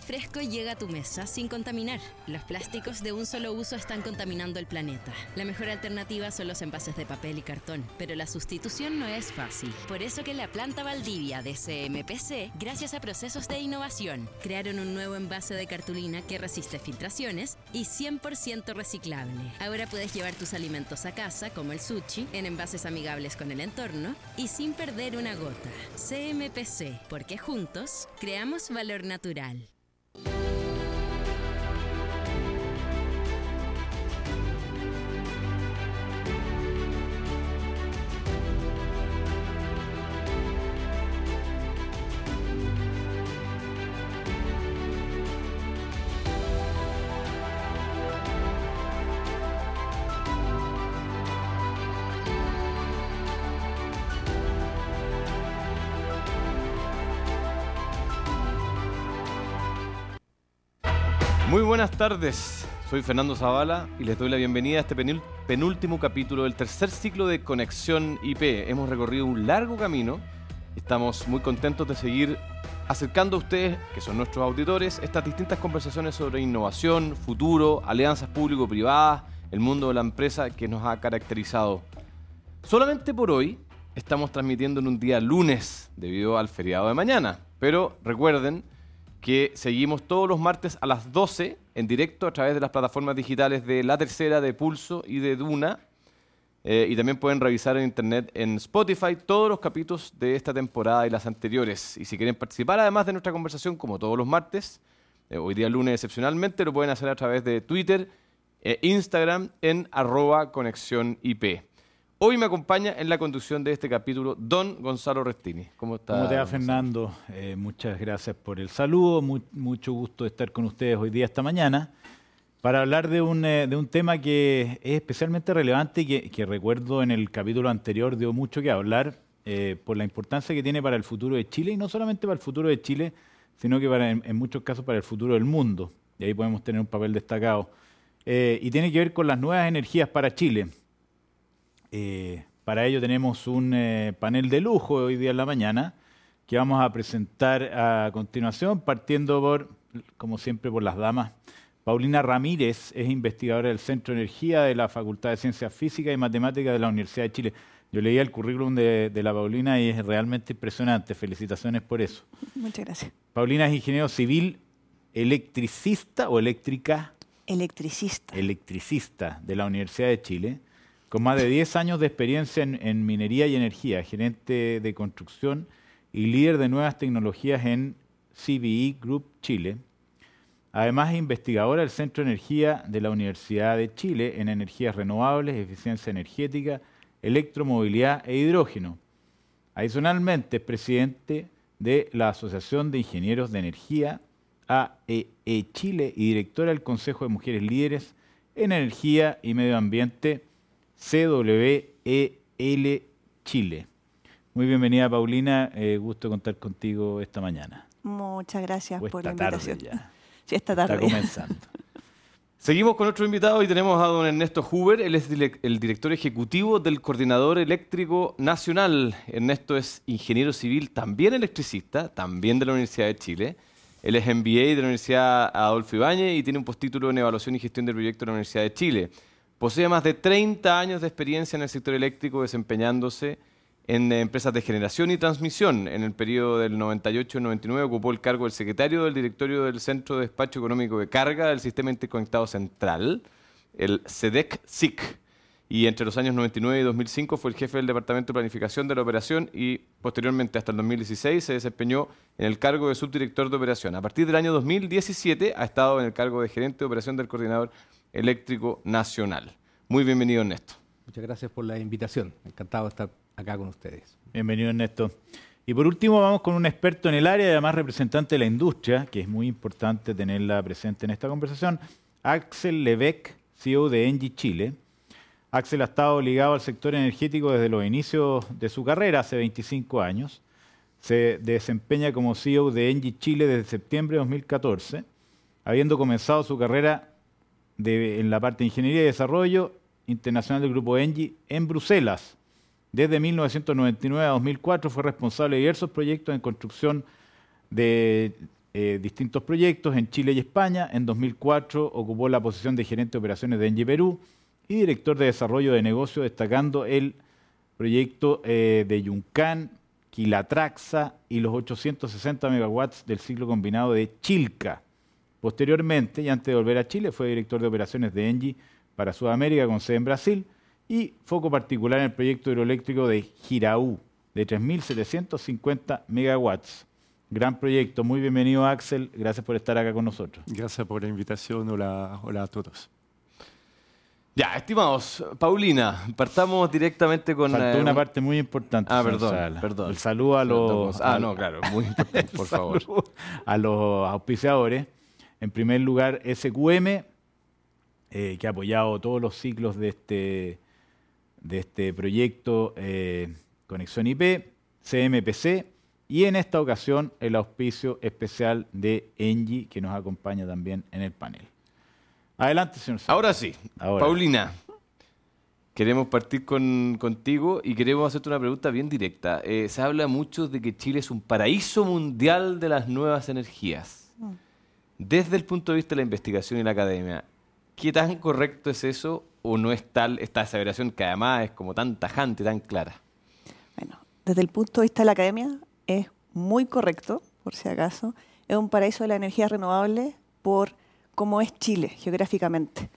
fresco llega a tu mesa sin contaminar. Los plásticos de un solo uso están contaminando el planeta. La mejor alternativa son los envases de papel y cartón, pero la sustitución no es fácil. Por eso que la planta Valdivia de CMPC, gracias a procesos de innovación, crearon un nuevo envase de cartulina que resiste filtraciones y 100% reciclable. Ahora puedes llevar tus alimentos a casa, como el sushi, en envases amigables con el entorno y sin perder una gota. CMPC, porque juntos creamos valor natural. Buenas tardes, soy Fernando Zavala y les doy la bienvenida a este penúltimo capítulo del tercer ciclo de Conexión IP. Hemos recorrido un largo camino estamos muy contentos de seguir acercando a ustedes, que son nuestros auditores, estas distintas conversaciones sobre innovación, futuro, alianzas público-privadas, el mundo de la empresa que nos ha caracterizado. Solamente por hoy estamos transmitiendo en un día lunes debido al feriado de mañana, pero recuerden que seguimos todos los martes a las 12 en directo a través de las plataformas digitales de La Tercera, de Pulso y de Duna. Eh, y también pueden revisar en internet en Spotify todos los capítulos de esta temporada y las anteriores. Y si quieren participar además de nuestra conversación, como todos los martes, eh, hoy día lunes excepcionalmente, lo pueden hacer a través de Twitter e Instagram en arroba conexión. Hoy me acompaña en la conducción de este capítulo don Gonzalo Restini. ¿Cómo está? ¿Cómo te va, Fernando? Eh, muchas gracias por el saludo. mucho gusto de estar con ustedes hoy día, esta mañana, para hablar de un, eh, de un tema que es especialmente relevante y que, recuerdo en el capítulo anterior dio mucho que hablar eh, por la importancia que tiene para el futuro de Chile y no solamente para el futuro de Chile, sino que para, en, muchos casos para el futuro del mundo. Y ahí podemos tener un papel destacado. y tiene que ver con las nuevas energías para Chile. Eh, para ello tenemos un eh, panel de lujo hoy día en la mañana que vamos a presentar a continuación, partiendo por, como siempre, por las damas. Paulina Ramírez es investigadora del Centro de Energía de la Facultad de Ciencias Físicas y Matemáticas de la Universidad de Chile. Yo leía el currículum de, de, la Paulina y es realmente impresionante. Felicitaciones por eso. Muchas gracias. Paulina es ingeniero civil, electricista o eléctrica. Electricista. Electricista de la Universidad de Chile con más de 10 años de experiencia en, minería y energía, gerente de construcción y líder de nuevas tecnologías en CBE Group Chile. Además es investigadora del Centro de Energía de la Universidad de Chile en energías renovables, eficiencia energética, electromovilidad e hidrógeno. Adicionalmente es presidente de la Asociación de Ingenieros de Energía AEE e Chile y directora del Consejo de Mujeres Líderes en Energía y Medio Ambiente CWEL Chile. Muy bienvenida, Paulina. Eh, gusto contar contigo esta mañana. Muchas gracias por la invitación. Tarde ya. Sí, esta tarde. Está comenzando. Seguimos con otro invitado y tenemos a don Ernesto Huber. Él es el director ejecutivo del Coordinador Eléctrico Nacional. Ernesto es ingeniero civil, también electricista, también de la Universidad de Chile. Él es MBA de la Universidad Adolfo Ibáñez y tiene un postítulo en Evaluación y Gestión de Proyectos de la Universidad de Chile. Posee más de 30 años de experiencia en el sector eléctrico desempeñándose en empresas de generación y transmisión. En el periodo del 98 al 99 ocupó el cargo del secretario del directorio del Centro de Despacho Económico de Carga del Sistema Interconectado Central, el SEDEC-SIC. Y entre los años 99 y 2005 fue el jefe del Departamento de Planificación de la Operación y posteriormente hasta el 2016 se desempeñó en el cargo de subdirector de operación. A partir del año 2017 ha estado en el cargo de gerente de operación del coordinador Eléctrico Nacional. Muy bienvenido, Ernesto. Muchas gracias por la invitación. Encantado de estar acá con ustedes. Bienvenido, Ernesto. Y por último, vamos con un experto en el área y además representante de la industria, que es muy importante tenerla presente en esta conversación, Axel Levesque, CEO de Engie Chile. Axel ha estado ligado al sector energético desde los inicios de su carrera, hace 25 años. Se desempeña como CEO de Engie Chile desde septiembre de 2014, habiendo comenzado su carrera en la parte de Ingeniería y Desarrollo Internacional del Grupo ENGIE en Bruselas. Desde 1999 a 2004 fue responsable de diversos proyectos en construcción de eh, distintos proyectos en Chile y España. En 2004 ocupó la posición de gerente de operaciones de Engie Perú y director de desarrollo de negocio, destacando el proyecto eh, de Yuncán, Quilatraxa y los 860 megawatts del ciclo combinado de Chilca. Posteriormente, y antes de volver a Chile, fue director de operaciones de Engie para Sudamérica con sede en Brasil y foco particular en el proyecto hidroeléctrico de Giraú, de 3.750 megawatts. Gran proyecto, muy bienvenido Axel, gracias por estar acá con nosotros. Gracias por la invitación, hola, hola a todos. Ya, estimados, Paulina, partamos directamente con... Faltó una eh, parte muy importante. Ah, perdón, perdón. El saludo a los... Ah, no, claro, muy importante, por favor. A los auspiciadores. En primer lugar, SQM, eh, que ha apoyado todos los ciclos de este, de este proyecto eh, Conexión IP, CMPC y en esta ocasión el auspicio especial de Engie que nos acompaña también en el panel. Adelante, señor. Ahora sí, Paulina, queremos partir con, contigo y queremos hacerte una pregunta bien directa. Eh, se habla mucho de que Chile es un paraíso mundial de las nuevas energías. Mm. Desde el punto de vista de la investigación y la academia, ¿qué tan correcto es eso o no es tal esta aseveración que además es como tan tajante, tan clara? Bueno, desde el punto de vista de la academia es muy correcto, por si acaso. Es un paraíso de la energía renovable por cómo es Chile geográficamente,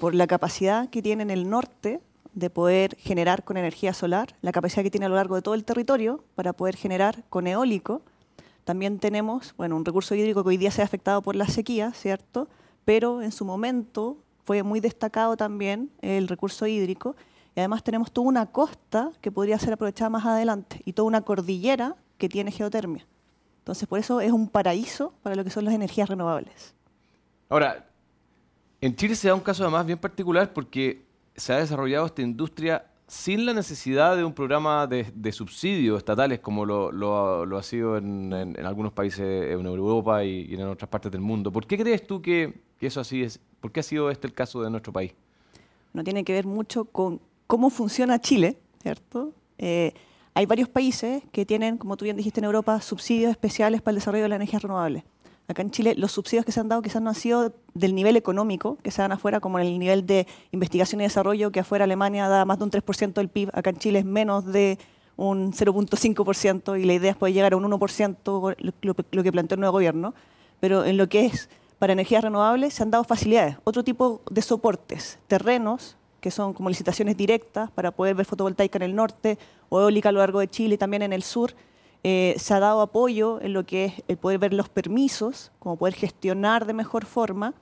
por la capacidad que tiene en el norte de poder generar con energía solar, la capacidad que tiene a lo largo de todo el territorio para poder generar con eólico. También tenemos, bueno, un recurso hídrico que hoy día se ha afectado por la sequía, ¿cierto? Pero en su momento fue muy destacado también el recurso hídrico y además tenemos toda una costa que podría ser aprovechada más adelante y toda una cordillera que tiene geotermia. Entonces, por eso es un paraíso para lo que son las energías renovables. Ahora, en Chile se da un caso además bien particular porque se ha desarrollado esta industria sin la necesidad de un programa de, subsidios estatales como lo, ha sido en, algunos países en Europa y, en otras partes del mundo. ¿Por qué crees tú que, eso así es? ¿Por qué ha sido este el caso de nuestro país? No tiene que ver mucho con cómo funciona Chile, ¿cierto? Eh, hay varios países que tienen, como tú bien dijiste en Europa, subsidios especiales para el desarrollo de la energía renovable. Acá en Chile los subsidios que se han dado quizás no han sido del nivel económico que se dan afuera, como en el nivel de investigación y desarrollo, que afuera Alemania da más de un 3% del PIB, acá en Chile es menos de un 0.5% y la idea es poder llegar a un 1%, lo, que planteó el nuevo gobierno. Pero en lo que es para energías renovables se han dado facilidades, otro tipo de soportes, terrenos, que son como licitaciones directas para poder ver fotovoltaica en el norte o eólica a lo largo de Chile también en el sur. Eh, se ha dado apoyo en lo que es el poder ver los permisos, como poder gestionar de mejor forma,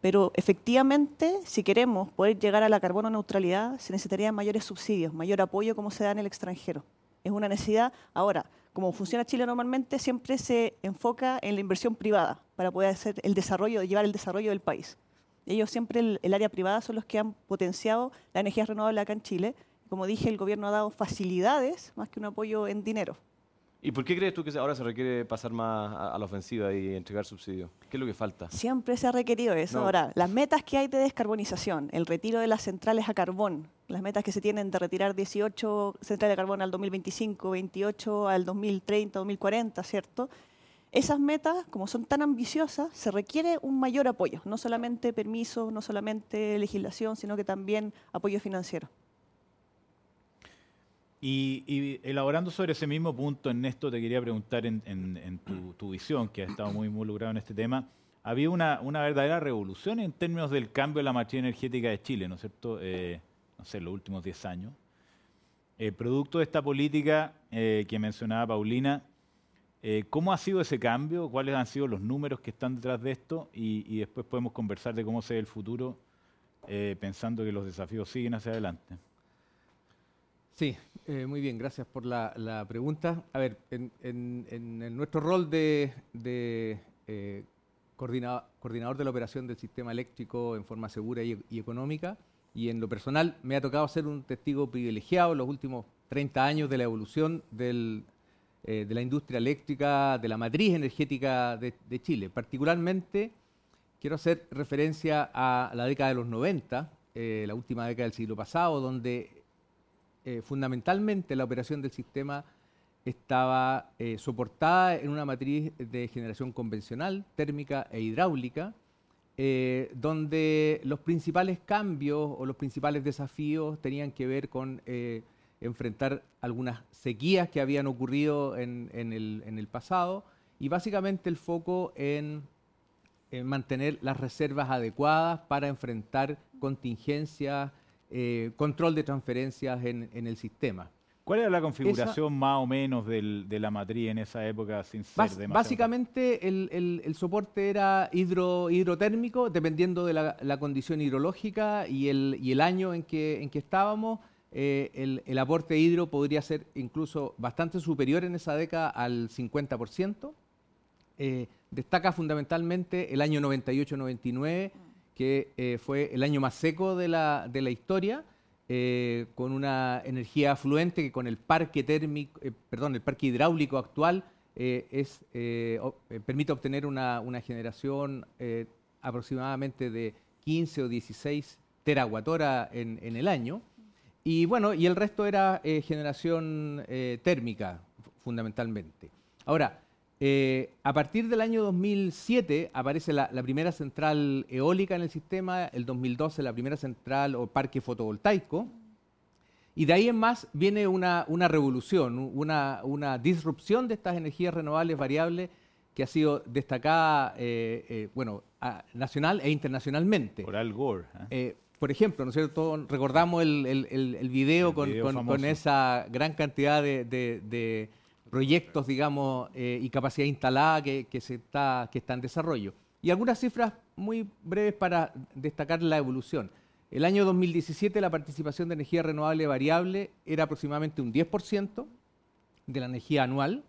pero efectivamente, si queremos poder llegar a la carbono neutralidad, se necesitarían mayores subsidios, mayor apoyo como se da en el extranjero. Es una necesidad. Ahora, como funciona Chile normalmente, siempre se enfoca en la inversión privada para poder hacer el desarrollo, llevar el desarrollo del país. Ellos siempre, el, área privada, son los que han potenciado la energía renovable acá en Chile. Como dije, el gobierno ha dado facilidades más que un apoyo en dinero. ¿Y por qué crees tú que ahora se requiere pasar más a, la ofensiva y entregar subsidios? ¿Qué es lo que falta? Siempre se ha requerido eso. Ahora, las metas que hay de descarbonización, el retiro de las centrales a carbón, las metas que se tienen de retirar 18 centrales a carbón al 2025, 28 al 2030, 2040, ¿cierto? Esas metas, como son tan ambiciosas, se requiere un mayor apoyo, no solamente permiso, no solamente legislación, sino que también apoyo financiero. Y, elaborando sobre ese mismo punto, Ernesto, te quería preguntar en, tu, visión, que ha estado muy involucrado en este tema, había una, verdadera revolución en términos del cambio de la matriz energética de Chile, ¿no es cierto? Eh, no sé, los últimos 10 años. Eh, producto de esta política eh, que mencionaba Paulina, eh, ¿Cómo ha sido ese cambio? ¿Cuáles han sido los números que están detrás de esto? Y, después podemos conversar de cómo se ve el futuro, pensando que los desafíos siguen hacia adelante. Sí, eh, muy bien, gracias por la, pregunta. A ver, en, nuestro rol de, coordinador, de la operación del sistema eléctrico en forma segura y, y económica, y en lo personal me ha tocado ser un testigo privilegiado en los últimos 30 años de la evolución eh, de la industria eléctrica, de la matriz energética de, Chile. Particularmente quiero hacer referencia a la década de los 90, eh, la última década del siglo pasado, donde eh, fundamentalmente la operación del sistema estaba eh, soportada en una matriz de generación convencional, térmica e hidráulica, eh, donde los principales cambios o los principales desafíos tenían que ver con enfrentar algunas sequías que habían ocurrido en, el, pasado y básicamente el foco en, mantener las reservas adecuadas para enfrentar contingencias, eh, control de transferencias en, el sistema. ¿Cuál era la configuración más o menos de la matriz en esa época sin ser Básicamente el, soporte era hidro, hidrotérmico, dependiendo de la, condición hidrológica y el, año en que, en que estábamos. Eh, el, aporte hidro podría ser incluso bastante superior en esa década al 50%. Eh, destaca fundamentalmente el año 98-99, que eh, fue el año más seco de la, historia, con una energía afluente que con el parque térmico, perdón, el parque hidráulico actual es, permite obtener una, generación aproximadamente de 15 o 16 terawatt en, en el año. Y bueno, y el resto era eh, generación eh, térmica, fundamentalmente. Ahora, eh, a partir del año 2007 aparece la, primera central eólica en el sistema, el 2012 la primera central o parque fotovoltaico, y de ahí en más viene una, revolución, una, disrupción de estas energías renovables variables que ha sido destacada, bueno, nacional e internacionalmente. Por Al Gore por ejemplo, ¿no es cierto? Recordamos el, el, video, con, esa gran cantidad de, proyectos, digamos, eh, y capacidad instalada que, se está, que está en desarrollo. Y algunas cifras muy breves para destacar la evolución. El año 2017 la participación de energía renovable variable era aproximadamente un 10% de la energía anual.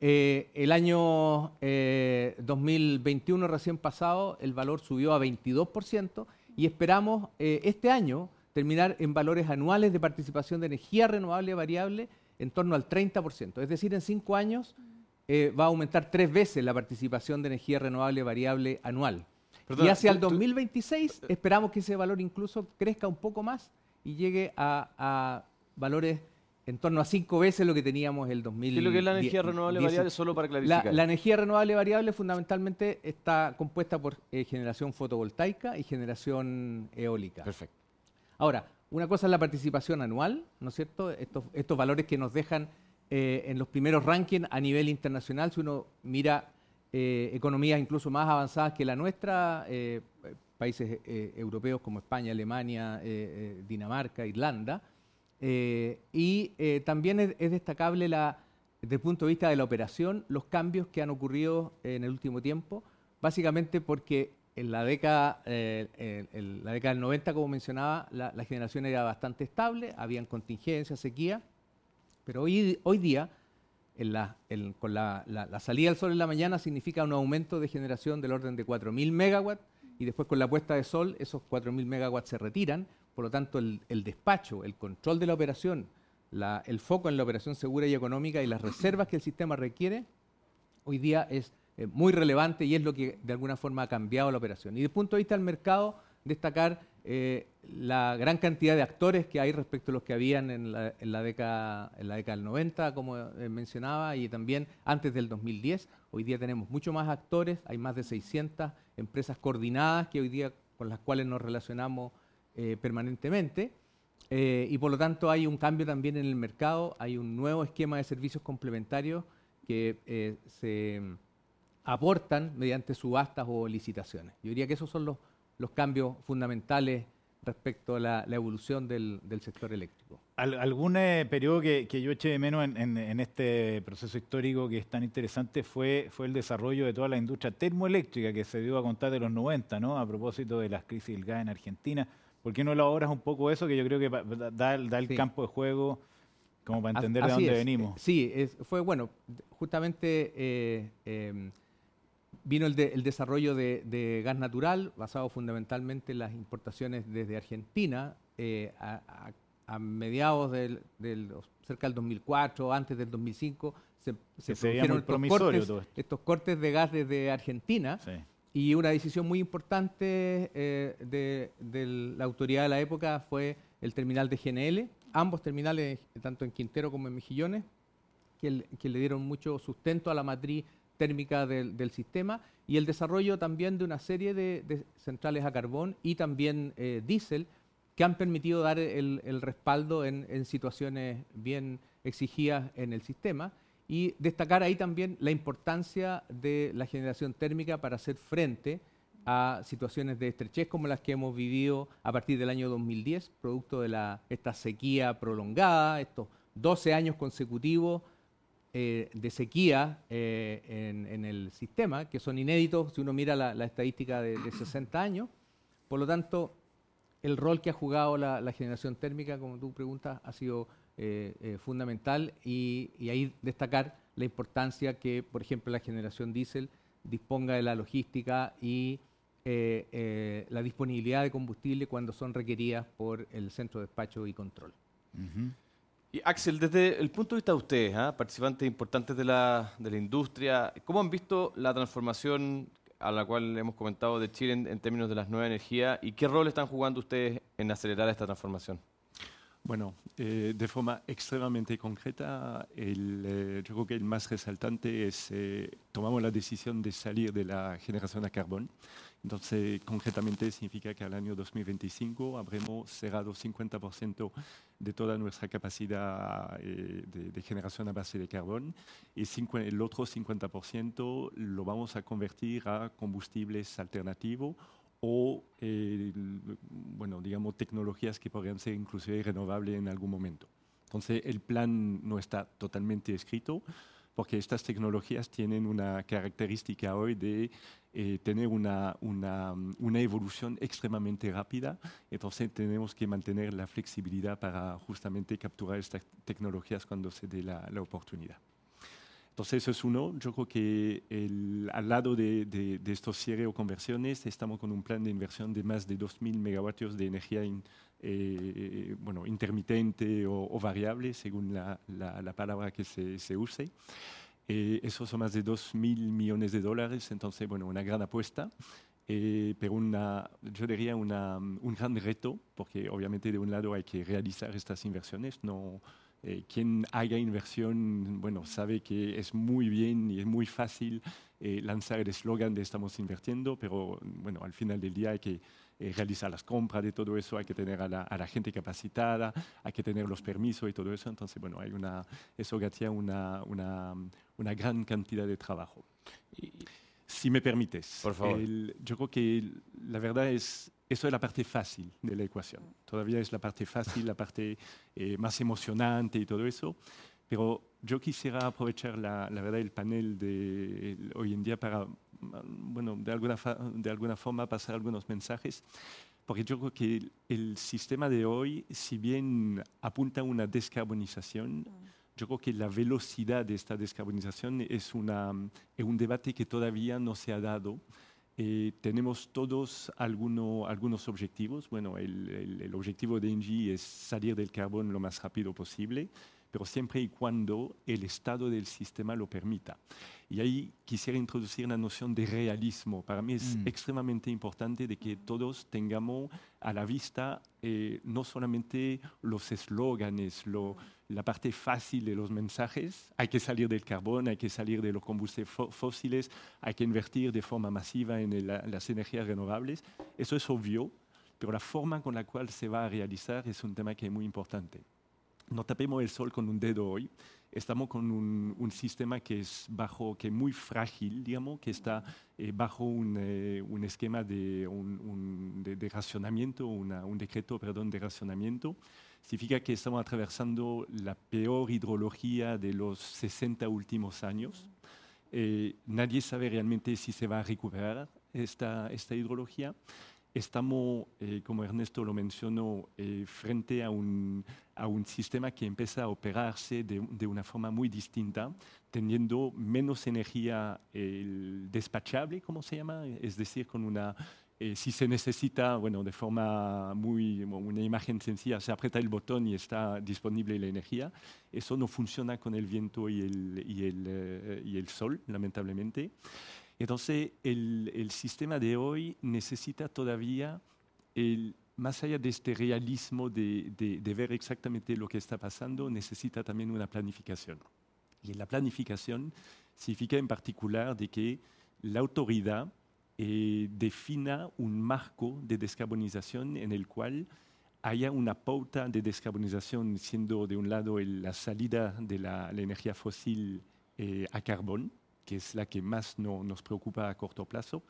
Eh, el año 2021 eh, recién pasado el valor subió a 22% y esperamos este año terminar en valores anuales de participación de energía renovable variable en torno al 30%. Es decir, en cinco años eh, va a aumentar tres veces la participación de energía renovable variable anual. y hacia el 2026 esperamos que ese valor incluso crezca un poco más y llegue a valores en torno a cinco veces lo que teníamos el 2000. ¿Qué es lo que es la energía renovable variable? Solo para clarificar. La, energía renovable variable fundamentalmente está compuesta por eh, generación fotovoltaica y generación eólica. Perfecto. Ahora, una cosa es la participación anual, ¿no es cierto? Estos, estos valores que nos dejan eh, en los primeros rankings a nivel internacional, si uno mira eh, economías incluso más avanzadas que la nuestra, países europeos como España, Alemania, Dinamarca, Irlanda, eh, y eh, también es, destacable la, desde el punto de vista de la operación los cambios que han ocurrido en el último tiempo, básicamente porque en la década, eh, la década del 90, como mencionaba, la, generación era bastante estable, habían contingencias, sequía, pero hoy, hoy día, con la, la, salida del sol en la mañana, significa un aumento de generación del orden de 4.000 megawatts, y después con la puesta de sol esos 4.000 megawatts se retiran, por lo tanto, el, despacho, el control de la operación, el foco en la operación segura y económica y las reservas que el sistema requiere, hoy día es eh, muy relevante y es lo que de alguna forma ha cambiado la operación. Y desde el punto de vista del mercado, destacar eh, la gran cantidad de actores que hay respecto a los que habían en la, década, en la década del 90, como eh, mencionaba, y también antes del 2010. Hoy día tenemos mucho más actores, hay más de 600 empresas coordinadas que hoy día con las cuales nos relacionamos permanentemente. Y por lo tanto hay un cambio también en el mercado, hay un nuevo esquema de servicios complementarios que se aportan mediante subastas o licitaciones. Yo diría que esos son los, los cambios fundamentales respecto a la, evolución del, del, sector eléctrico. algún periodo que, que, yo eché de menos en, en, este proceso histórico que es tan interesante fue, fue el desarrollo de toda la industria termoeléctrica que se dio a contar de los 90, ¿no? a propósito de las crisis del gas en Argentina. ¿Por qué no elaboras un poco eso que yo creo que da, el campo de juego como para entender de dónde venimos? Sí, fue bueno, justamente eh, em, vino el, desarrollo de, gas natural basado fundamentalmente en las importaciones desde Argentina eh, a, mediados del, cerca del 2004, antes del 2005, se, se, produjeron estos cortes, estos cortes, de gas desde Argentina. Sí. Y una decisión muy importante eh, de, la autoridad de la época fue el terminal de GNL, ambos terminales, tanto en Quintero como en Mejillones, que, le dieron mucho sustento a la matriz térmica del, sistema y el desarrollo también de una serie de, centrales a carbón y también eh, diésel que han permitido dar el, respaldo en, situaciones bien exigidas en el sistema y destacar ahí también la importancia de la generación térmica para hacer frente a situaciones de estrechez como las que hemos vivido a partir del año 2010, producto de la, esta sequía prolongada, estos 12 años consecutivos eh, de sequía eh, en, el sistema, que son inéditos si uno mira la, estadística de, 60 años. Por lo tanto, el rol que ha jugado la, generación térmica, como tú preguntas, ha sido eh, fundamental y, ahí destacar la importancia que, por ejemplo, la generación diésel disponga de la logística y la disponibilidad de combustible cuando son requeridas por el centro de despacho y control. Axel, desde el punto de vista de ustedes, ¿ah? participantes importantes de la, de la, industria, ¿cómo han visto la transformación a la cual hemos comentado de Chile en, en términos de las nuevas energías y qué rol están jugando ustedes en acelerar esta transformación? Bueno, eh, de forma extremadamente concreta, el, eh, yo creo que el más resaltante es, eh, tomamos la decisión de salir de la generación a carbón. Entonces, concretamente significa que al año 2025 habremos cerrado 50% de toda nuestra capacidad de, de, generación a base de carbón y el otro 50% lo vamos a convertir a combustibles alternativos o, eh, bueno, digamos, tecnologías que podrían ser inclusive renovables en algún momento. Entonces, el plan no está totalmente escrito porque estas tecnologías tienen una característica hoy de eh, tener una, una, una, evolución extremadamente rápida, entonces tenemos que mantener la flexibilidad para justamente capturar estas tecnologías cuando se dé la, la oportunidad. Entonces, eso es uno. Yo creo que el, al lado de, de, estos cierres o conversiones, estamos con un plan de inversión de más de 2.000 megavatios de energía eh, bueno, intermitente o, variable, según la, la, palabra que se, se use. Eh, son más de 2.000 millones de dólares, entonces, bueno, una gran apuesta. Eh, pero una, yo diría una, un gran reto, porque obviamente de un lado hay que realizar estas inversiones, no, eh, quien haga inversión, bueno, sabe que es muy bien y es muy fácil eh, lanzar el eslogan de estamos invirtiendo, pero bueno, al final del día hay que eh, realizar las compras de todo eso, hay que tener a la, gente capacitada, hay que tener los permisos y todo eso. Entonces, bueno, hay una, eso gatia una, una, una gran cantidad de trabajo. si me permites, Por favor. yo creo que la verdad es eso es la parte fácil de la ecuación. Todavía es la parte fácil, la parte eh, más emocionante y todo eso. Pero yo quisiera aprovechar la, la verdad el panel de hoy en día para, bueno, de alguna, de alguna forma pasar algunos mensajes. Porque yo creo que el, el, sistema de hoy, si bien apunta a una descarbonización, yo creo que la velocidad de esta descarbonización es, una, es un debate que todavía no se ha dado. Eh, tenemos todos alguno, algunos objetivos. Bueno, el, el, objetivo de Engie es salir del carbón lo más rápido posible, pero siempre y cuando el estado del sistema lo permita. Y ahí quisiera introducir la noción de realismo. Para mí es mm. extremadamente importante de que todos tengamos a la vista eh, no solamente los eslóganes, la parte fácil de los mensajes, hay que salir del carbón, hay que salir de los combustibles fósiles, hay que invertir de forma masiva en las energías renovables. Eso es obvio, pero la forma con la cual se va a realizar es un tema que es muy importante. No tapemos el sol con un dedo hoy estamos con un, sistema que es bajo, que muy frágil, digamos, que está eh, bajo un, eh, un, esquema de, un, racionamiento, un decreto, perdón, de racionamiento. Significa que estamos atravesando la peor hidrología de los 60 últimos años. Eh, nadie sabe realmente si se va a recuperar esta hidrología estamos, eh, como Ernesto lo mencionó, eh, frente a un, a un, sistema que empieza a operarse de, de, una forma muy distinta, teniendo menos energía despachable, como se llama, es decir, con una... Eh, si se necesita, bueno, de forma muy, una imagen sencilla, se aprieta el botón y está disponible la energía. Eso no funciona con el viento y el, y el, y el sol, lamentablemente. Entonces, el, el, sistema de hoy necesita todavía, el, más allá de este realismo de, ver exactamente lo que está pasando, necesita también una planificación. Y la planificación significa en particular de que la autoridad eh, defina un marco de descarbonización en el cual haya una pauta de descarbonización, siendo de un lado la salida de la, energía fósil eh, a carbón, que es la que más nos preocupa a corto plazo,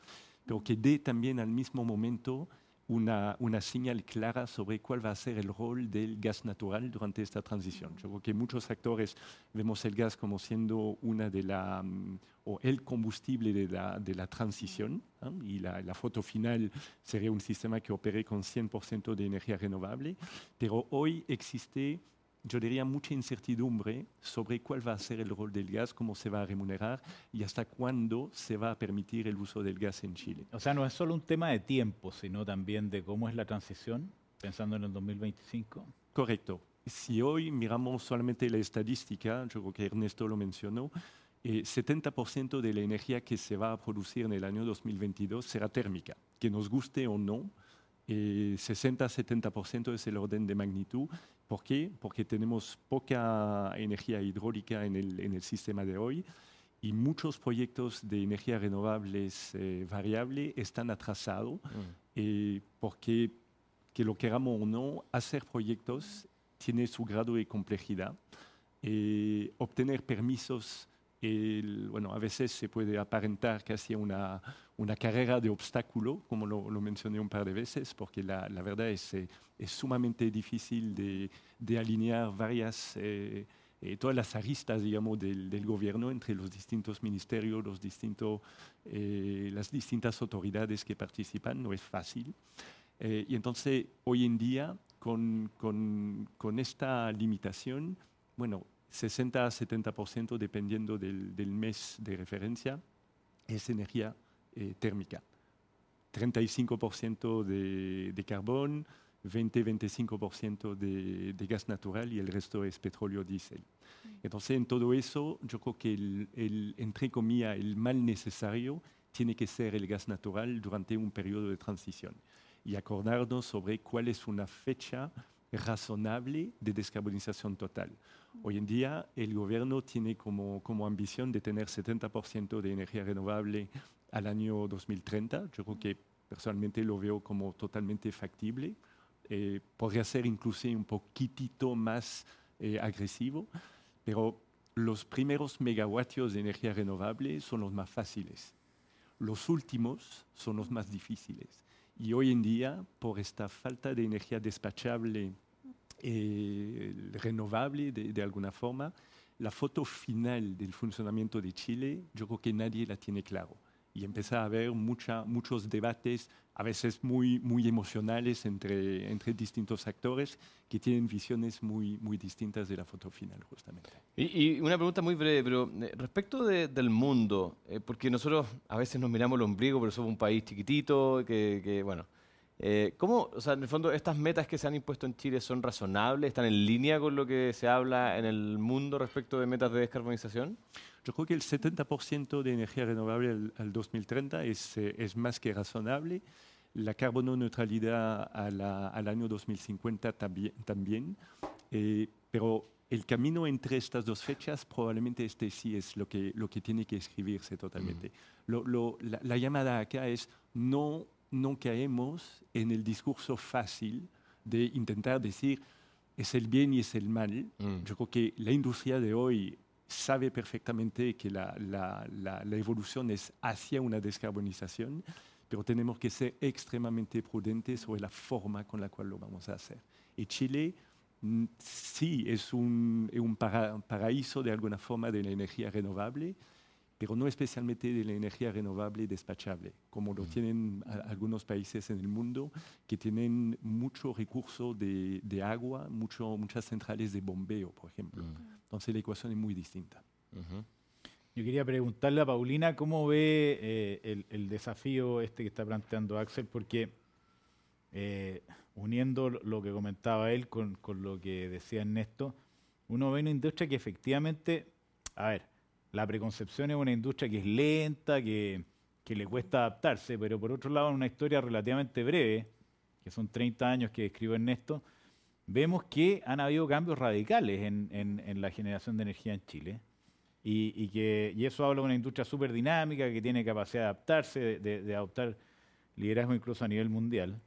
pero que dé también al mismo momento una, una, señal clara sobre cuál va a ser el rol del gas natural durante esta transición. Yo creo que muchos actores vemos el gas como siendo una de la, mm, o el combustible de la, de la transición, y la, la, foto final sería un sistema que opere con 100% de energía renovable, pero hoy existe yo diría, mucha incertidumbre sobre cuál va a ser el rol del gas, cómo se va a remunerar y hasta cuándo se va a permitir el uso del gas en Chile. O sea, no es solo un tema de tiempo, sino también de cómo es la transición, pensando en el 2025. Correcto. Si hoy miramos solamente la estadística, yo creo que Ernesto lo mencionó, eh, 70% de la energía que se va a producir en el año 2022 será térmica, que nos guste o no, 60-70% eh, es el orden de magnitud. ¿Por qué? Porque tenemos poca energía hidráulica en el, en el sistema de hoy y muchos proyectos de energía renovables eh, variable están atrasados mm. eh, porque, que lo queramos o no, hacer proyectos tiene su grado de complejidad. obtener permisos bueno, a veces se puede aparentar casi una, una carrera de obstáculo, como lo, mencioné un par de veces, porque la, la verdad es, eh, es sumamente difícil de, de alinear varias, eh, eh, todas las aristas, digamos, del, del, gobierno entre los distintos ministerios, los distintos, las distintas autoridades que participan, no es fácil. y entonces, hoy en día, con, con, con esta limitación, bueno, 60 a 70% dependiendo del, del, mes de referencia, es energía eh, térmica. 35% de, de, carbón, 20-25% de, de, gas natural y el resto es petróleo diésel. Entonces, en todo eso, yo creo que el, el, entre comillas, el mal necesario tiene que ser el gas natural durante un periodo de transición y acordarnos sobre cuál es una fecha razonable de descarbonización total. Hoy en día el gobierno tiene como, como ambición de tener 70% de energía renovable al año 2030. Yo creo que personalmente lo veo como totalmente factible. Eh, podría ser incluso un poquitito más eh, agresivo, pero los primeros megavatios de energía renovable son los más fáciles. Los últimos son los más difíciles. Y hoy en día, por esta falta de energía despachable eh, renovable de, de, alguna forma, la foto final del funcionamiento de Chile, yo creo que nadie la tiene claro. Y empieza a haber mucha, muchos debates, a veces muy, muy emocionales entre, entre distintos actores que tienen visiones muy, muy distintas de la foto final, justamente. Y, y una pregunta muy breve, pero eh, respecto de, del mundo, eh, porque nosotros a veces nos miramos el ombligo, pero somos un país chiquitito, que, que bueno, eh, ¿Cómo, o sea, en el fondo, estas metas que se han impuesto en Chile son razonables? ¿Están en línea con lo que se habla en el mundo respecto de metas de descarbonización? Yo creo que el 70% de energía renovable al, 2030 es, eh, es, más que razonable. La carbono neutralidad al año 2050 también. también eh, pero el camino entre estas dos fechas probablemente este sí es lo que, lo que tiene que escribirse totalmente. Lo, lo, la, la llamada acá es no no caemos en el discurso fácil de intentar decir es el bien y es el mal. Mm. Yo creo que la industria de hoy sabe perfectamente que la, la, la, la, evolución es hacia una descarbonización, pero tenemos que ser extremadamente prudentes sobre la forma con la cual lo vamos a hacer. Y Chile mm, sí es un, un para, paraíso de alguna forma de la energía renovable, pero no especialmente de la energía renovable y despachable, como lo mm. tienen algunos países en el mundo que tienen mucho recurso de, de agua, mucho, muchas centrales de bombeo, por ejemplo. Mm. Entonces la ecuación es muy distinta. Yo quería preguntarle a Paulina cómo ve eh, el, el, desafío este que está planteando Axel, porque eh, uniendo lo que comentaba él con, con lo que decía Ernesto, uno ve una industria que efectivamente, a ver, la preconcepción es una industria que es lenta, que, que, le cuesta adaptarse, pero por otro lado, en una historia relativamente breve, que son 30 años que describe Ernesto, vemos que han habido cambios radicales en, en, la generación de energía en Chile. Y, y que, y eso habla de una industria súper dinámica que tiene capacidad de adaptarse, de, de- adoptar liderazgo incluso a nivel mundial,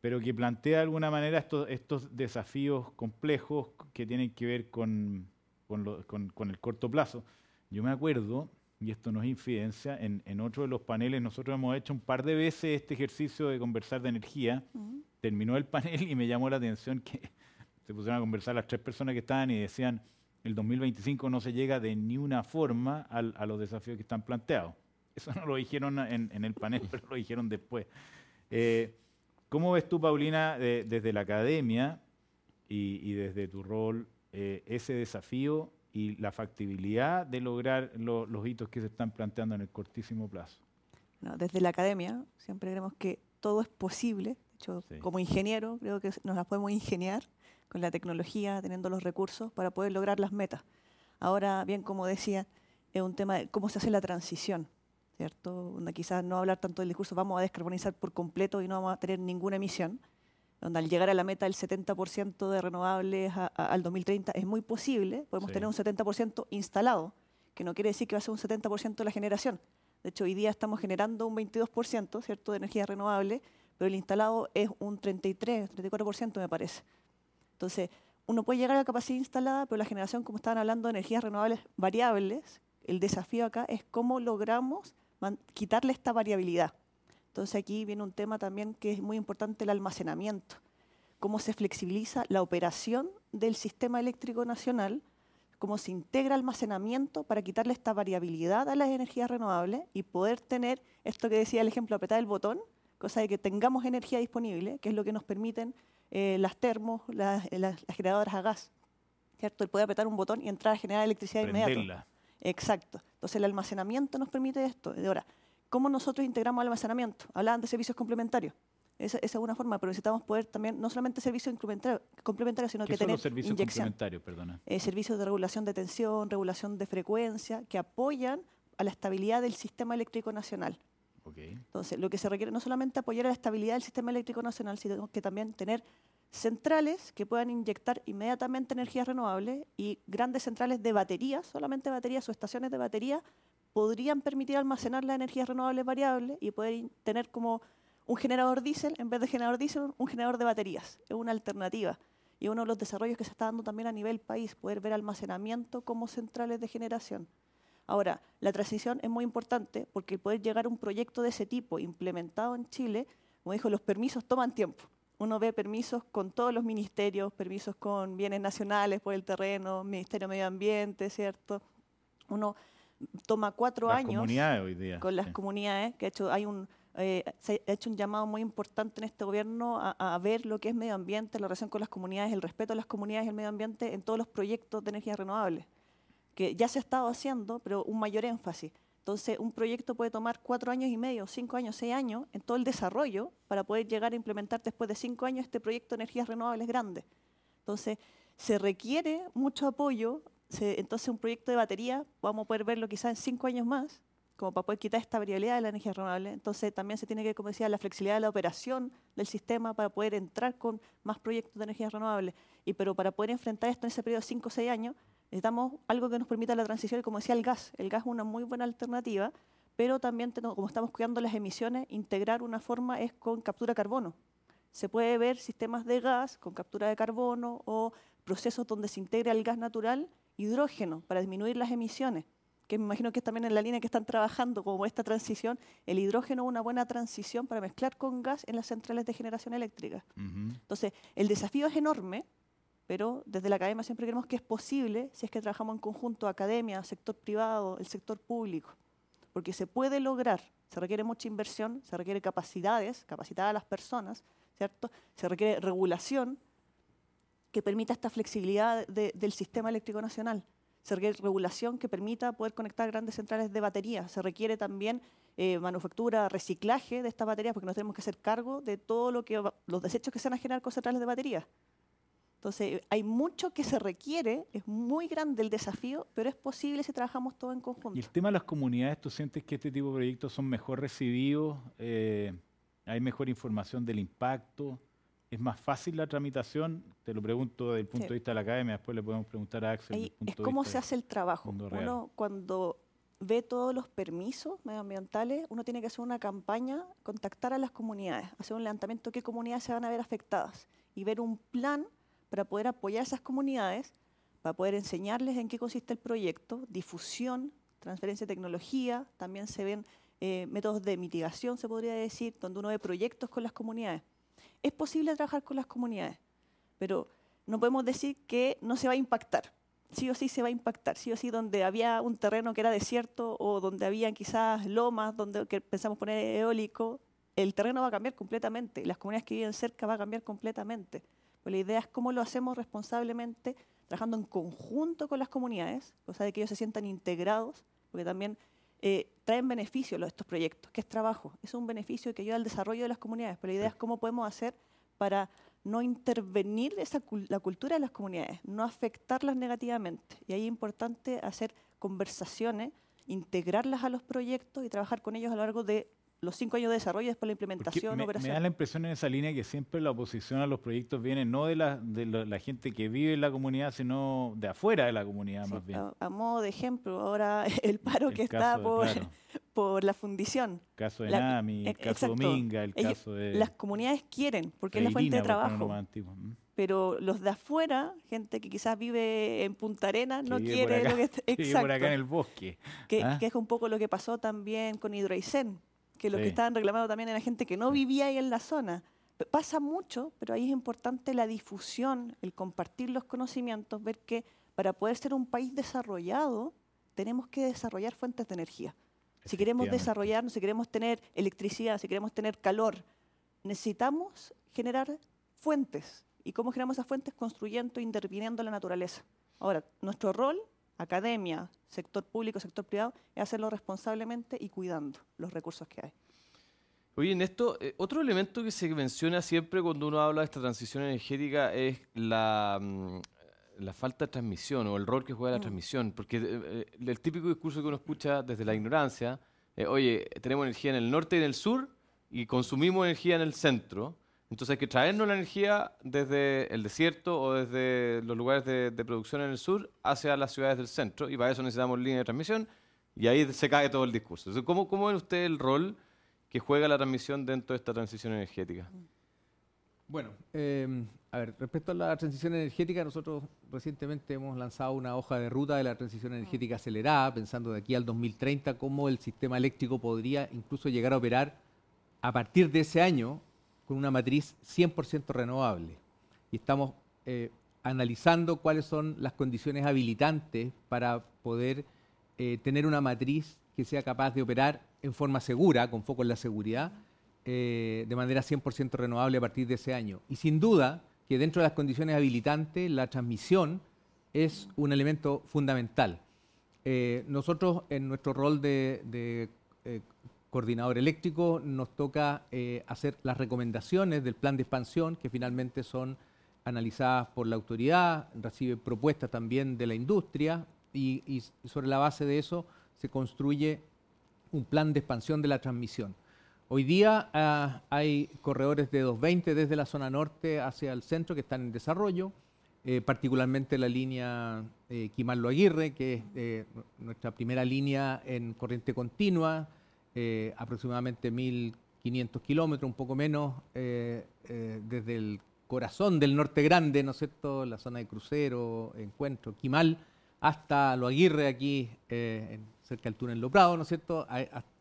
pero que plantea de alguna manera estos desafíos complejos que tienen que ver con, con, lo- con- con el corto plazo. Yo me acuerdo, y esto no es infidencia, en, en otro de los paneles nosotros hemos hecho un par de veces este ejercicio de conversar de energía. Terminó el panel y me llamó la atención que se pusieron a conversar las tres personas que estaban y decían, el 2025 no se llega de ni una forma al- a los desafíos que están planteados. Eso no lo dijeron en, en el panel, pero lo dijeron después. Eh, ¿Cómo ves tú, Paulina, de- desde la academia y, y desde tu rol, eh, ese desafío y la factibilidad de lograr lo- los hitos que se están planteando en el cortísimo plazo? No, desde la academia siempre creemos que todo es posible. De hecho, Sí. como ingeniero, creo que nos las podemos ingeniar con la tecnología, teniendo los recursos para poder lograr las metas. Ahora, bien, como decía, es un tema de cómo se hace la transición, ¿cierto? Donde quizás no hablar tanto del discurso, vamos a descarbonizar por completo y no vamos a tener ninguna emisión. Donde al llegar a la meta del 70% de renovables a- a- al 2030 es muy posible, podemos Sí. tener un 70% instalado, que no quiere decir que va a ser un 70% de la generación. De hecho, hoy día estamos generando un 22%, ¿cierto?, de energía renovable, pero el instalado es un 33, 34% me parece. Entonces, uno puede llegar a la capacidad instalada, pero la generación, como estaban hablando, de energías renovables variables, el desafío acá es cómo logramos quitarle esta variabilidad. Entonces aquí viene un tema también que es muy importante, el almacenamiento. Cómo se flexibiliza la operación del sistema eléctrico nacional, cómo se integra almacenamiento para quitarle esta variabilidad a las energías renovables y poder tener esto que decía el ejemplo, apretar el botón, cosa de que tengamos energía disponible, que es lo que nos permiten eh, las termos, las, las- las generadoras a gas. ¿Cierto? El poder apretar un botón y entrar a generar electricidad inmediato. Prenderla. Exacto. Entonces el almacenamiento nos permite esto. De ahora, ¿cómo nosotros integramos almacenamiento? Hablaban de servicios complementarios. Esa, esa es una forma, pero necesitamos poder también, no solamente servicios complementarios, sino ¿Qué que son tener los servicios inyección. complementarios? Perdona. Eh, servicios de regulación de tensión, regulación de frecuencia, que apoyan a la estabilidad del sistema eléctrico nacional. Ok. Entonces, lo que se requiere no solamente apoyar a la estabilidad del sistema eléctrico nacional, sino que también tener centrales que puedan inyectar inmediatamente energías renovables y grandes centrales de baterías, solamente baterías o estaciones de batería, podrían permitir almacenar las energías renovables variables y poder tener como un generador diésel, en vez de generador diésel, un generador de baterías. Es una alternativa. Y uno de los desarrollos que se está dando también a nivel país, poder ver almacenamiento como centrales de generación. Ahora, la transición es muy importante porque poder llegar a un proyecto de ese tipo implementado en Chile, como dijo, los permisos toman tiempo. Uno ve permisos con todos los ministerios, permisos con bienes nacionales por el terreno, Ministerio de Medio Ambiente, ¿cierto? Uno toma cuatro Las años hoy día. con las sí. comunidades, que ha hecho, hay un, eh, se ha hecho un llamado muy importante en este gobierno a, a ver lo que es medio ambiente, la relación con las comunidades, el respeto a las comunidades y el medio ambiente en todos los proyectos de energías renovables, que ya se ha estado haciendo, pero un mayor énfasis. Entonces, un proyecto puede tomar cuatro años y medio, cinco años, seis años en todo el desarrollo para poder llegar a implementar después de cinco años este proyecto de energías renovables grande. Entonces, se requiere mucho apoyo. Se- entonces, un proyecto de batería, vamos a poder verlo quizás en cinco años más, como para poder quitar esta variabilidad de la energía renovable. Entonces, también se tiene que, como decía, la flexibilidad de la operación del sistema para poder entrar con más proyectos de energías renovables. Y, pero para poder enfrentar esto en ese periodo de cinco o seis años, necesitamos algo que nos permita la transición, y como decía, el gas. El gas es una muy buena alternativa, pero también, como estamos cuidando las emisiones, integrar una forma es con captura de carbono. Se puede ver sistemas de gas con captura de carbono o procesos donde se integra el gas natural, hidrógeno, para disminuir las emisiones, que me imagino que es también en la línea que están trabajando, como esta transición. El hidrógeno es una buena transición para mezclar con gas en las centrales de generación eléctrica. Ujú. Entonces, el desafío es enorme, pero desde la academia siempre creemos que es posible si es que trabajamos en conjunto, academia, sector privado, el sector público, porque se puede lograr, se requiere mucha inversión, se requiere capacidades, capacitar a las personas, ¿cierto? Se requiere regulación que permita esta flexibilidad de- del sistema eléctrico nacional. Se requiere regulación que permita poder conectar grandes centrales de batería. Se requiere también eh, manufactura, reciclaje de estas baterías, porque nos tenemos que hacer cargo de todo lo que los desechos que se van a generar con centrales de batería. Entonces, hay mucho que se requiere, es muy grande el desafío, pero es posible si trabajamos todo en conjunto. Y el tema de las comunidades, ¿tú sientes que este tipo de proyectos son mejor recibidos? Eh, ¿Hay mejor información del impacto? Es más fácil la tramitación? Te lo pregunto desde el punto Sí. de vista de la academia, después le podemos preguntar a Axel. Ahí desde el punto es de cómo vista se hace el trabajo. Uno cuando ve todos los permisos medioambientales, uno tiene que hacer una campaña, contactar a las comunidades, hacer un levantamiento de qué comunidades se van a ver afectadas y ver un plan para poder apoyar a esas comunidades, para poder enseñarles en qué consiste el proyecto, difusión, transferencia de tecnología, también se ven eh, métodos de mitigación, se podría decir, donde uno ve proyectos con las comunidades. Es posible trabajar con las comunidades, pero no podemos decir que no se va a impactar. Sí o sí se va a impactar, sí o sí donde había un terreno que era desierto o donde había quizás lomas, donde que pensamos poner eólico, el terreno va a cambiar completamente las comunidades que viven cerca va a cambiar completamente. Pues la idea es cómo lo hacemos responsablemente, trabajando en conjunto con las comunidades, cosa de que ellos se sientan integrados, porque también eh, traen beneficios estos proyectos, que es trabajo, es un beneficio que ayuda al desarrollo de las comunidades, pero la idea es cómo podemos hacer para no intervenir esa la cultura de las comunidades, no afectarlas negativamente. Y ahí es importante hacer conversaciones, integrarlas a los proyectos y trabajar con ellos a lo largo de los cinco años de desarrollo y después la implementación, me, me operación. da la impresión en esa línea que siempre la oposición a los proyectos viene no de la, de la, la gente que vive en la comunidad, sino de afuera de la comunidad Sí, más bien. a, a modo de ejemplo, ahora el paro El que está de- por, claro. por la fundición. El caso de La- Nami, el e- caso exacto. Dominga, el Ellos- caso de Las comunidades quieren, porque es la fuente de trabajo. Pero los de afuera, gente que quizás vive en Punta Arenas, no quiere acá, lo que está- que vive por acá en Exacto. el bosque. que, ¿Ah? que es un poco lo que pasó también con Hidroaicén, que lo Sí. que estaban reclamando también era gente que no vivía ahí en la zona. Pasa mucho, pero ahí es importante la difusión, el compartir los conocimientos, ver que para poder ser un país desarrollado, tenemos que desarrollar fuentes de energía. Si queremos desarrollarnos, si queremos tener electricidad, si queremos tener calor, necesitamos generar fuentes. ¿Y cómo generamos esas fuentes? Construyendo e interviniendo en la naturaleza. Ahora, nuestro rol, academia, sector público, sector privado, es hacerlo responsablemente y cuidando los recursos que hay. Oye, en esto, eh, otro elemento que se menciona siempre cuando uno habla de esta transición energética es la, mm, la falta de transmisión o el rol que juega la Mm. transmisión. Porque eh, eh, el típico discurso que uno escucha desde la ignorancia, eh, oye, tenemos energía en el norte y en el sur y consumimos energía en el centro. Entonces hay que traernos la energía desde el desierto o desde los lugares de, producción en el sur hacia las ciudades del centro y para eso necesitamos línea de transmisión y ahí se cae todo el discurso. Entonces, ¿cómo, ¿Cómo usted el rol que juega la transmisión dentro de esta transición energética? Bueno, eh, a ver, respecto a la transición energética, nosotros recientemente hemos lanzado una hoja de ruta de la transición energética acelerada, pensando de aquí al 2030 cómo el sistema eléctrico podría incluso llegar a operar a partir de ese año con una matriz 100% renovable. Y estamos eh, analizando cuáles son las condiciones habilitantes para poder eh, tener una matriz que sea capaz de operar en forma segura, con foco en la seguridad, eh, de manera 100% renovable a partir de ese año. Y sin duda que dentro de las condiciones habilitantes, la transmisión es un elemento fundamental. Nosotros, en nuestro rol de, coordinador eléctrico, nos toca eh, hacer las recomendaciones del plan de expansión, que finalmente son analizadas por la autoridad, recibe propuestas también de la industria y, sobre la base de eso se construye un plan de expansión de la transmisión. Hoy día ah, hay corredores de 220 desde la zona norte hacia el centro que están en desarrollo, eh, particularmente la línea eh, Quimarlo Aguirre, que es eh, nuestra primera línea en corriente continua, eh, aproximadamente 1.500 kilómetros, un poco menos, eh, eh, desde el corazón del norte grande, ¿no es cierto?, la zona de crucero, encuentro, Quimal, hasta Lo Aguirre, aquí eh, cerca del túnel Lo Prado, ¿no es cierto?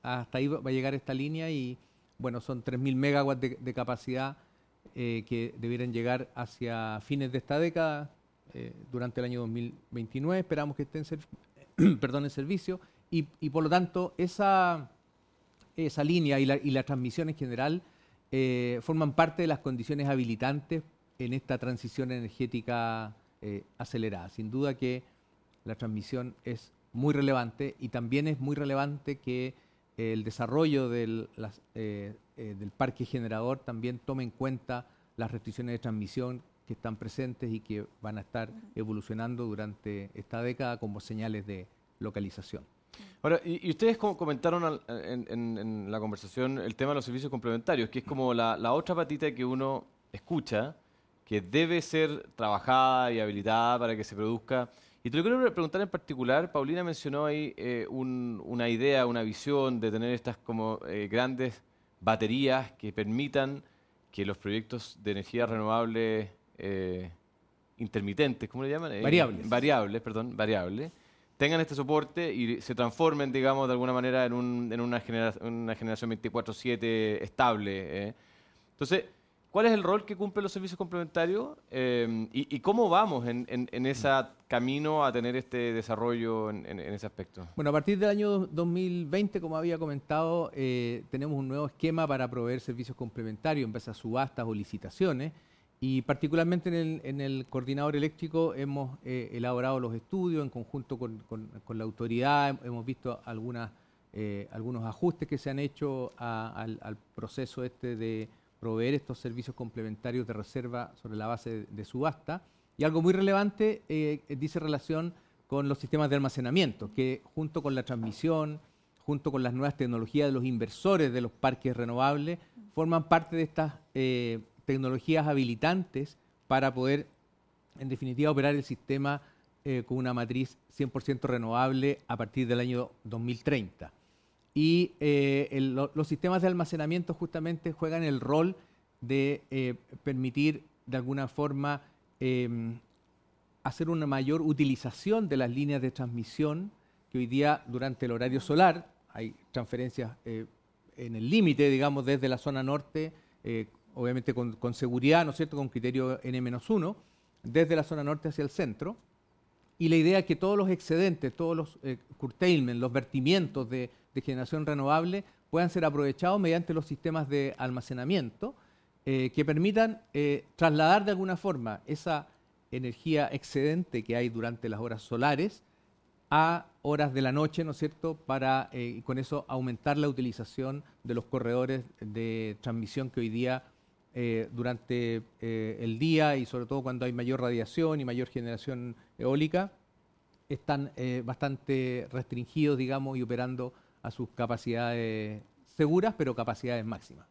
Hasta ahí va a llegar esta línea y, bueno, son 3.000 megawatts de, de capacidad que debieran llegar hacia fines de esta década, durante el año 2029. Esperamos que estén en, perdón, en servicio y, por lo tanto, esa, esa línea y la, y la transmisión en general eh, forman parte de las condiciones habilitantes en esta transición energética eh, acelerada. Sin duda que la transmisión es muy relevante y también es muy relevante que eh, el desarrollo del, las- eh, del parque generador también tome en cuenta las restricciones de transmisión que están presentes y que van a estar evolucionando durante esta década como señales de localización. Ahora, y, y ustedes co- comentaron al- en, en- en la conversación el tema de los servicios complementarios, que es como la, la otra patita que uno escucha que debe ser trabajada y habilitada para que se produzca. Y te lo quiero preguntar en particular, Paulina mencionó ahí eh, un- una idea, una visión de tener estas como eh, grandes baterías que permitan que los proyectos de energía renovable eh, intermitentes, ¿cómo le llaman? Eh, Variables. Variables, perdón, variables, tengan este soporte y se transformen, digamos, de alguna manera en, un- en una, genera- una generación 24/7 estable. eh. Entonces, ¿cuál es el rol que cumplen los servicios complementarios eh, y, y cómo vamos en, en- en ese camino a tener este desarrollo en, ese aspecto? Bueno, a partir del año do- 2020, como había comentado, eh, tenemos un nuevo esquema para proveer servicios complementarios en base a subastas o licitaciones. Y particularmente en el, en el coordinador eléctrico hemos eh, elaborado los estudios en conjunto con, con- la autoridad, hem- hemos visto algunas, eh, algunos ajustes que se han hecho al, proceso este de proveer estos servicios complementarios de reserva sobre la base de, subasta. Y algo muy relevante eh, dice relación con los sistemas de almacenamiento, que junto con la transmisión, junto con las nuevas tecnologías de los inversores de los parques renovables, forman parte de estas tecnologías habilitantes para poder, en definitiva, operar el sistema eh, con una matriz 100% renovable a partir del año 2030. Y eh, los sistemas de almacenamiento justamente juegan el rol de eh, permitir, de alguna forma, em, hacer una mayor utilización de las líneas de transmisión que hoy día durante el horario solar hay transferencias en el límite, digamos, desde la zona norte, obviamente con, seguridad, ¿no es cierto?, con criterio N-1, desde la zona norte hacia el centro. Y la idea es que todos los excedentes, todos los eh, curtailment, los vertimientos de, generación renovable puedan ser aprovechados mediante los sistemas de almacenamiento eh, que permitan eh, trasladar de alguna forma esa energía excedente que hay durante las horas solares a horas de la noche, ¿no es cierto?, para eh, con eso aumentar la utilización de los corredores de transmisión que hoy día eh, durante eh, el día y sobre todo cuando hay mayor radiación y mayor generación eólica, están eh, bastante restringidos, digamos, y operando a sus capacidades seguras, pero capacidades máximas.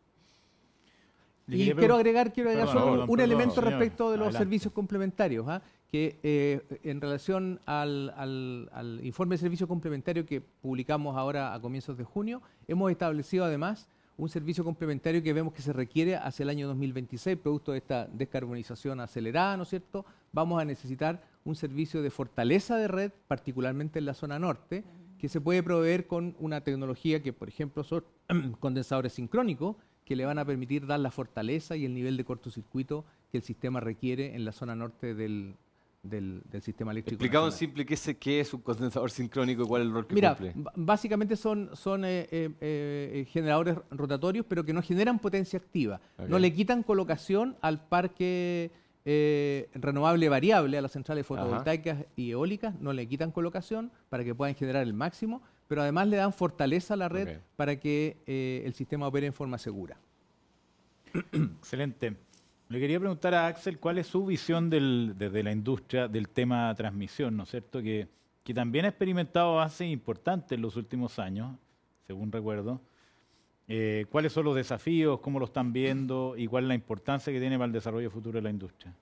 Y quiero agregar, quiero agregar Perdón, solo perdón, un perdón, elemento respecto de los Adelante. servicios complementarios, ¿ah? que eh, en relación al, al- al informe de servicio complementario que publicamos ahora a comienzos de junio, hemos establecido además un servicio complementario que vemos que se requiere hacia el año 2026, producto de esta descarbonización acelerada, ¿no es cierto? Vamos a necesitar un servicio de fortaleza de red, particularmente en la zona norte, que se puede proveer con una tecnología que, por ejemplo, son condensadores sincrónicos, que le van a permitir dar la fortaleza y el nivel de cortocircuito que el sistema requiere en la zona norte del, del- del sistema eléctrico. Explicado en simple qué es, qué es un condensador sincrónico y cuál es el rol que Mira, cumple. básicamente son, son eh, eh, eh, generadores rotatorios, pero que no generan potencia activa. No le quitan colocación al parque eh, renovable variable, a las centrales Ajá. fotovoltaicas y eólicas, no le quitan colocación para que puedan generar el máximo, pero además le dan fortaleza a la red para que eh, el sistema opere en forma segura. Excelente. Le quería preguntar a Axel cuál es su visión del- desde la industria del tema transmisión, ¿no es cierto? Que, que también ha experimentado avances importantes en los últimos años, según recuerdo. Eh, ¿Cuáles son los desafíos? ¿Cómo lo están viendo? ¿Y cuál es la importancia que tiene para el desarrollo futuro de la industria?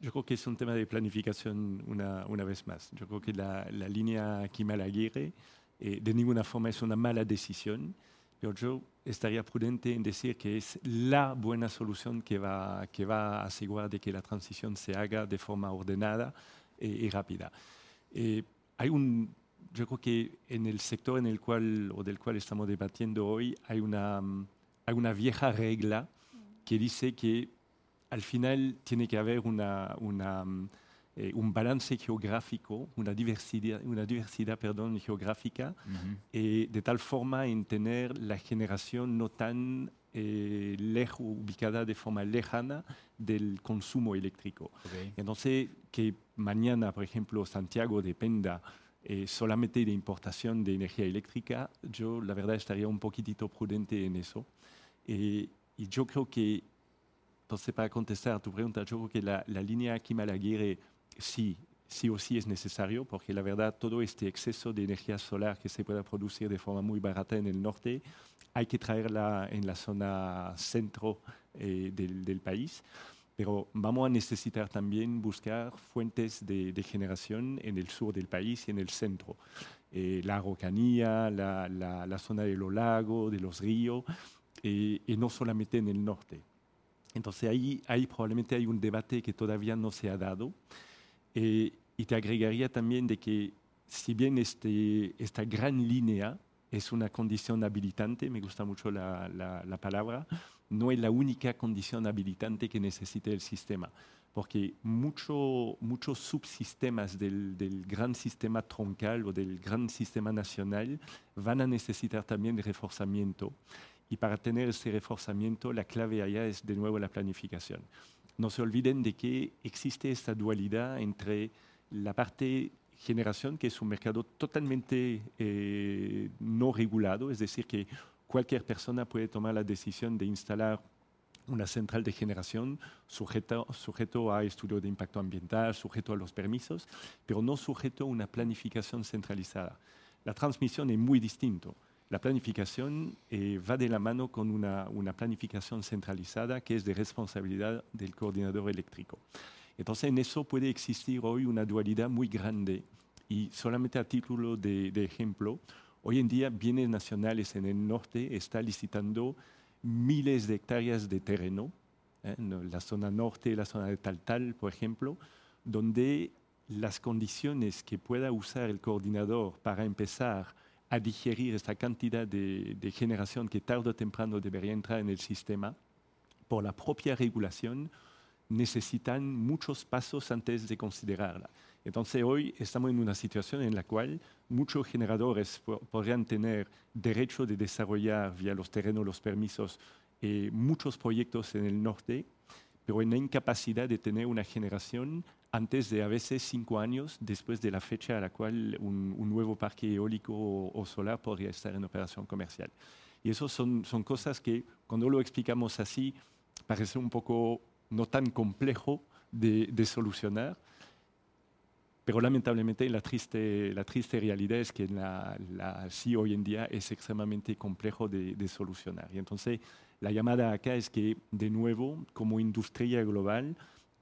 Yo creo que es un tema de planificación una, una vez más. Yo creo que la, la línea Kimal-Aguirre eh, de ninguna forma es una mala decisión, pero yo estaría prudente en decir que es la buena solución que va, que va a asegurar de que la transición se haga de forma ordenada eh, y rápida. Eh, hay un, yo creo que en el sector en el cual, o del cual estamos debatiendo hoy hay una, hay una vieja regla que dice que al final tiene que haber una, una, eh, un balance geográfico, una diversidad, una diversidad perdón, geográfica, eh, de tal forma en tener la generación no tan eh, lejos, ubicada de forma lejana del consumo eléctrico. Entonces, que mañana, por ejemplo, Santiago dependa eh, solamente de importación de energía eléctrica, yo la verdad estaría un poquitito prudente en eso. Eh, y yo creo que, entonces para contestar a tu pregunta, yo creo que la, la línea Kimal-Aguirre sí, sí o sí es necesario, porque la verdad todo este exceso de energía solar que se pueda producir de forma muy barata en el norte hay que traerla en la zona centro eh, del, del, país, pero vamos a necesitar también buscar fuentes de, de generación en el sur del país y en el centro. Eh, la Araucanía, la, la, la, zona de los lagos, de los ríos, eh, y no solamente en el norte. Entonces ahí, ahí probablemente hay un debate que todavía no se ha dado. Eh, y te agregaría también de que si bien este, esta gran línea es una condición habilitante, me gusta mucho la, la, la, palabra, no es la única condición habilitante que necesite el sistema, porque mucho, muchos subsistemas del, del, gran sistema troncal o del gran sistema nacional van a necesitar también reforzamiento. Y para tener ese reforzamiento, la clave allá es de nuevo la planificación. No se olviden de que existe esta dualidad entre la parte generación, que es un mercado totalmente eh, no regulado, es decir, que cualquier persona puede tomar la decisión de instalar una central de generación sujeto, sujeto a estudio de impacto ambiental, sujeto a los permisos, pero no sujeto a una planificación centralizada. La transmisión es muy distinto. La planificación eh, va de la mano con una, planificación centralizada que es de responsabilidad del coordinador eléctrico. Entonces, en eso puede existir hoy una dualidad muy grande. Y solamente a título de, ejemplo, hoy en día Bienes Nacionales en el norte está licitando miles de hectáreas de terreno, ¿eh? la zona norte, la zona de Taltal, por ejemplo, donde las condiciones que pueda usar el coordinador para empezar a digerir esta cantidad de, generación que tarde o temprano debería entrar en el sistema, por la propia regulación, necesitan muchos pasos antes de considerarla. Entonces hoy estamos en una situación en la cual muchos generadores podrían tener derecho de desarrollar vía los terrenos, los permisos, eh, muchos proyectos en el norte, pero en la incapacidad de tener una generación antes de a veces cinco años después de la fecha a la cual un, un nuevo parque eólico o, o, solar podría estar en operación comercial. Y eso son, son cosas que cuando lo explicamos así parece un poco no tan complejo de, de solucionar, pero lamentablemente la triste, la triste realidad es que la, la, sí hoy en día es extremadamente complejo de, de, solucionar. Y entonces la llamada acá es que, de nuevo, como industria global,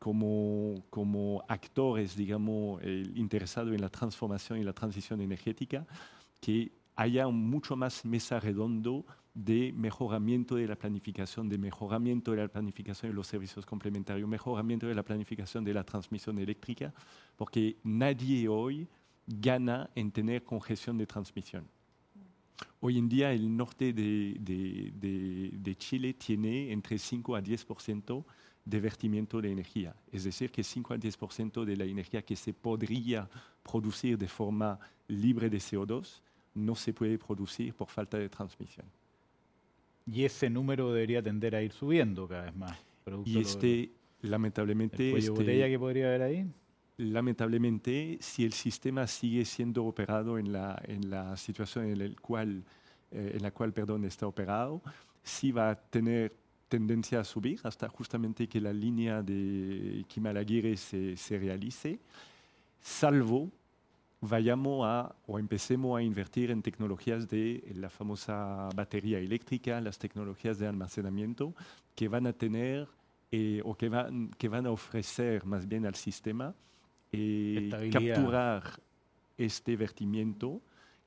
como, como actores, digamos, eh, interesados en la transformación y la transición energética, que haya mucho más mesa redondo de mejoramiento de la planificación, de mejoramiento de la planificación de los servicios complementarios, mejoramiento de la planificación de la transmisión eléctrica, porque nadie hoy gana en tener congestión de transmisión. Hoy en día el norte de, de, de, de Chile tiene entre 5 a 10% de vertimiento de energía, es decir, que 5 a 10% de la energía que se podría producir de forma libre de CO2 no se puede producir por falta de transmisión. Y ese número debería tender a ir subiendo cada vez más. Y este, lamentablemente... ¿El este, botella que podría haber ahí? Lamentablemente, si el sistema sigue siendo operado en la, en la situación en, el cual, eh, en la cual perdón, está operado, sí va a tener tendencia a subir hasta justamente que la línea de Kimalaguire se, se realice, salvo vayamos a o empecemos a invertir en tecnologías de la famosa batería eléctrica, las tecnologías de almacenamiento que van a tener eh, o que van, que van a ofrecer más bien al sistema eh, capturar este vertimiento,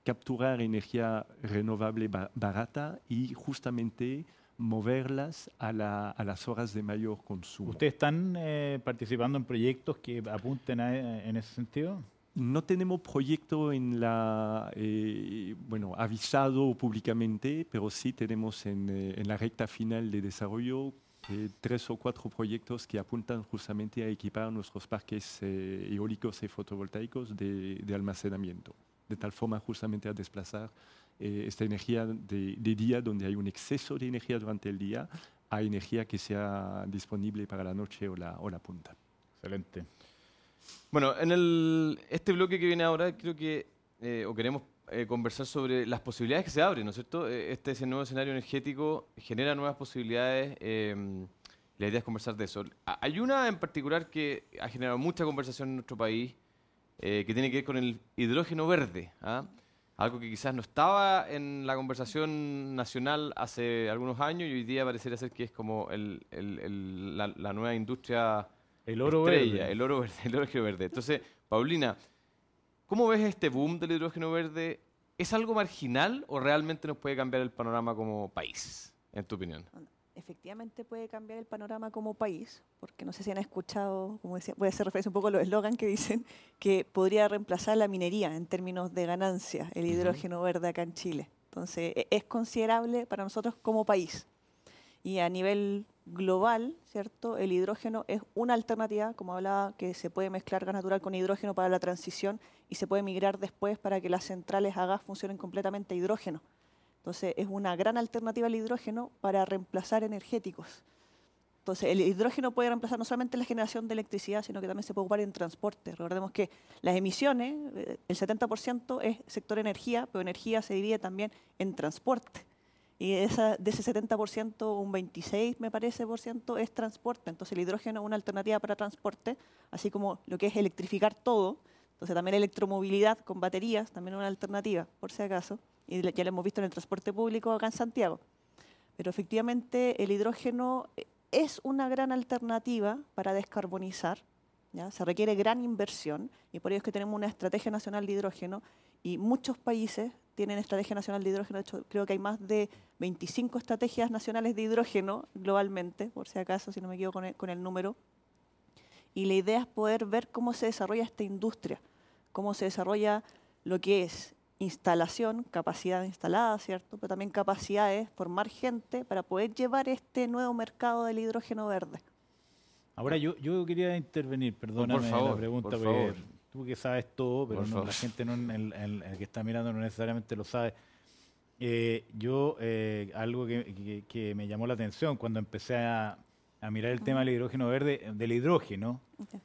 capturar energía renovable ba barata y justamente moverlas a, la, a, las horas de mayor consumo. ¿Ustedes están eh, participando en proyectos que apunten a, en ese sentido? No tenemos proyecto en la, eh, bueno, avisado públicamente, pero sí tenemos en, eh, en la recta final de desarrollo eh, tres o cuatro proyectos que apuntan justamente a equipar nuestros parques eh, eólicos y fotovoltaicos de, de, almacenamiento, de tal forma justamente a desplazar eh, esta energía de, de, día, donde hay un exceso de energía durante el día, a energía que sea disponible para la noche o la, o la punta. Excelente. Bueno, en el, este bloque que viene ahora, creo que, eh, o queremos eh, conversar sobre las posibilidades que se abren, ¿no es cierto? Eh, este ese nuevo escenario energético genera nuevas posibilidades. la idea es conversar de eso. Hay una en particular que ha generado mucha conversación en nuestro país, que tiene que ver con el hidrógeno verde. ¿ah? Algo que quizás no estaba en la conversación nacional hace algunos años y hoy día parecería ser que es como el- el- el- la, la nueva industria El oro estrella, verde. el oro verde, el hidrógeno verde. Entonces, Paulina, ¿cómo ves este boom del hidrógeno verde? ¿Es algo marginal o realmente nos puede cambiar el panorama como país, en tu opinión? Efectivamente puede cambiar el panorama como país, porque no sé si han escuchado, como decía, voy a hacer referencia un poco a los eslogan que dicen que podría reemplazar la minería en términos de ganancia, el hidrógeno verde acá en Chile. Entonces, e- es considerable para nosotros como país. Y a nivel global, ¿cierto? El hidrógeno es una alternativa, como hablaba, que se puede mezclar gas natural con hidrógeno para la transición y se puede migrar después para que las centrales a gas funcionen completamente a hidrógeno. Entonces, es una gran alternativa al hidrógeno para reemplazar energéticos. Entonces, el hidrógeno puede reemplazar no solamente la generación de electricidad, sino que también se puede ocupar en transporte. Recordemos que las emisiones, eh, el 70% es sector energía, pero energía se divide también en transporte. Y esa, de ese 70%, un 26, me parece, por ciento es transporte. Entonces, el hidrógeno es una alternativa para transporte, así como lo que es electrificar todo. Entonces, también electromovilidad con baterías, también una alternativa, por si acaso. Y ya lo hemos visto en el transporte público acá en Santiago. Pero efectivamente, el hidrógeno eh, es una gran alternativa para descarbonizar. ¿ya? Se requiere gran inversión y por ello es que tenemos una estrategia nacional de hidrógeno y muchos países tienen estrategia nacional de hidrógeno. De hecho, creo que hay más de 25 estrategias nacionales de hidrógeno globalmente, por si acaso, si no me equivoco con el, con el número. Y la idea es poder ver cómo se desarrolla esta industria, cómo se desarrolla lo que es instalación, capacidad instalada, ¿cierto? Pero también capacidades, formar gente para poder llevar este nuevo mercado del hidrógeno verde. Ahora yo, yo quería intervenir, perdóname favor, la pregunta, por porque favor. tú que sabes todo, pero no, la gente no, el, el- el que está mirando no necesariamente lo sabe. Eh, yo, eh, algo que, que- que me llamó la atención cuando empecé a, a mirar el tema del hidrógeno verde, del hidrógeno, Ok.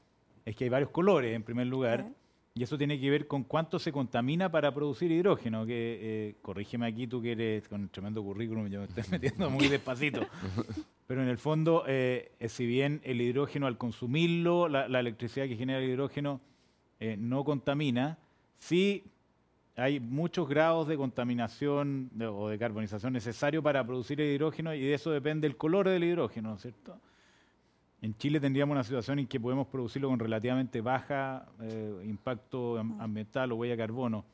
es que hay varios colores en primer lugar. Y eso tiene que ver con cuánto se contamina para producir hidrógeno, que eh, corrígeme aquí tú que eres con tremendo currículum, yo me estoy metiendo muy despacito. Pero en el fondo, eh, eh, si bien el hidrógeno al consumirlo, la, la electricidad que genera el hidrógeno eh, no contamina, sí hay muchos grados de contaminación de- o de carbonización necesario para producir el hidrógeno y de eso depende el color del hidrógeno, ¿no es cierto? En Chile tendríamos una situación en que podemos producirlo con relativamente baja eh, impacto am- ambiental o huella de carbono.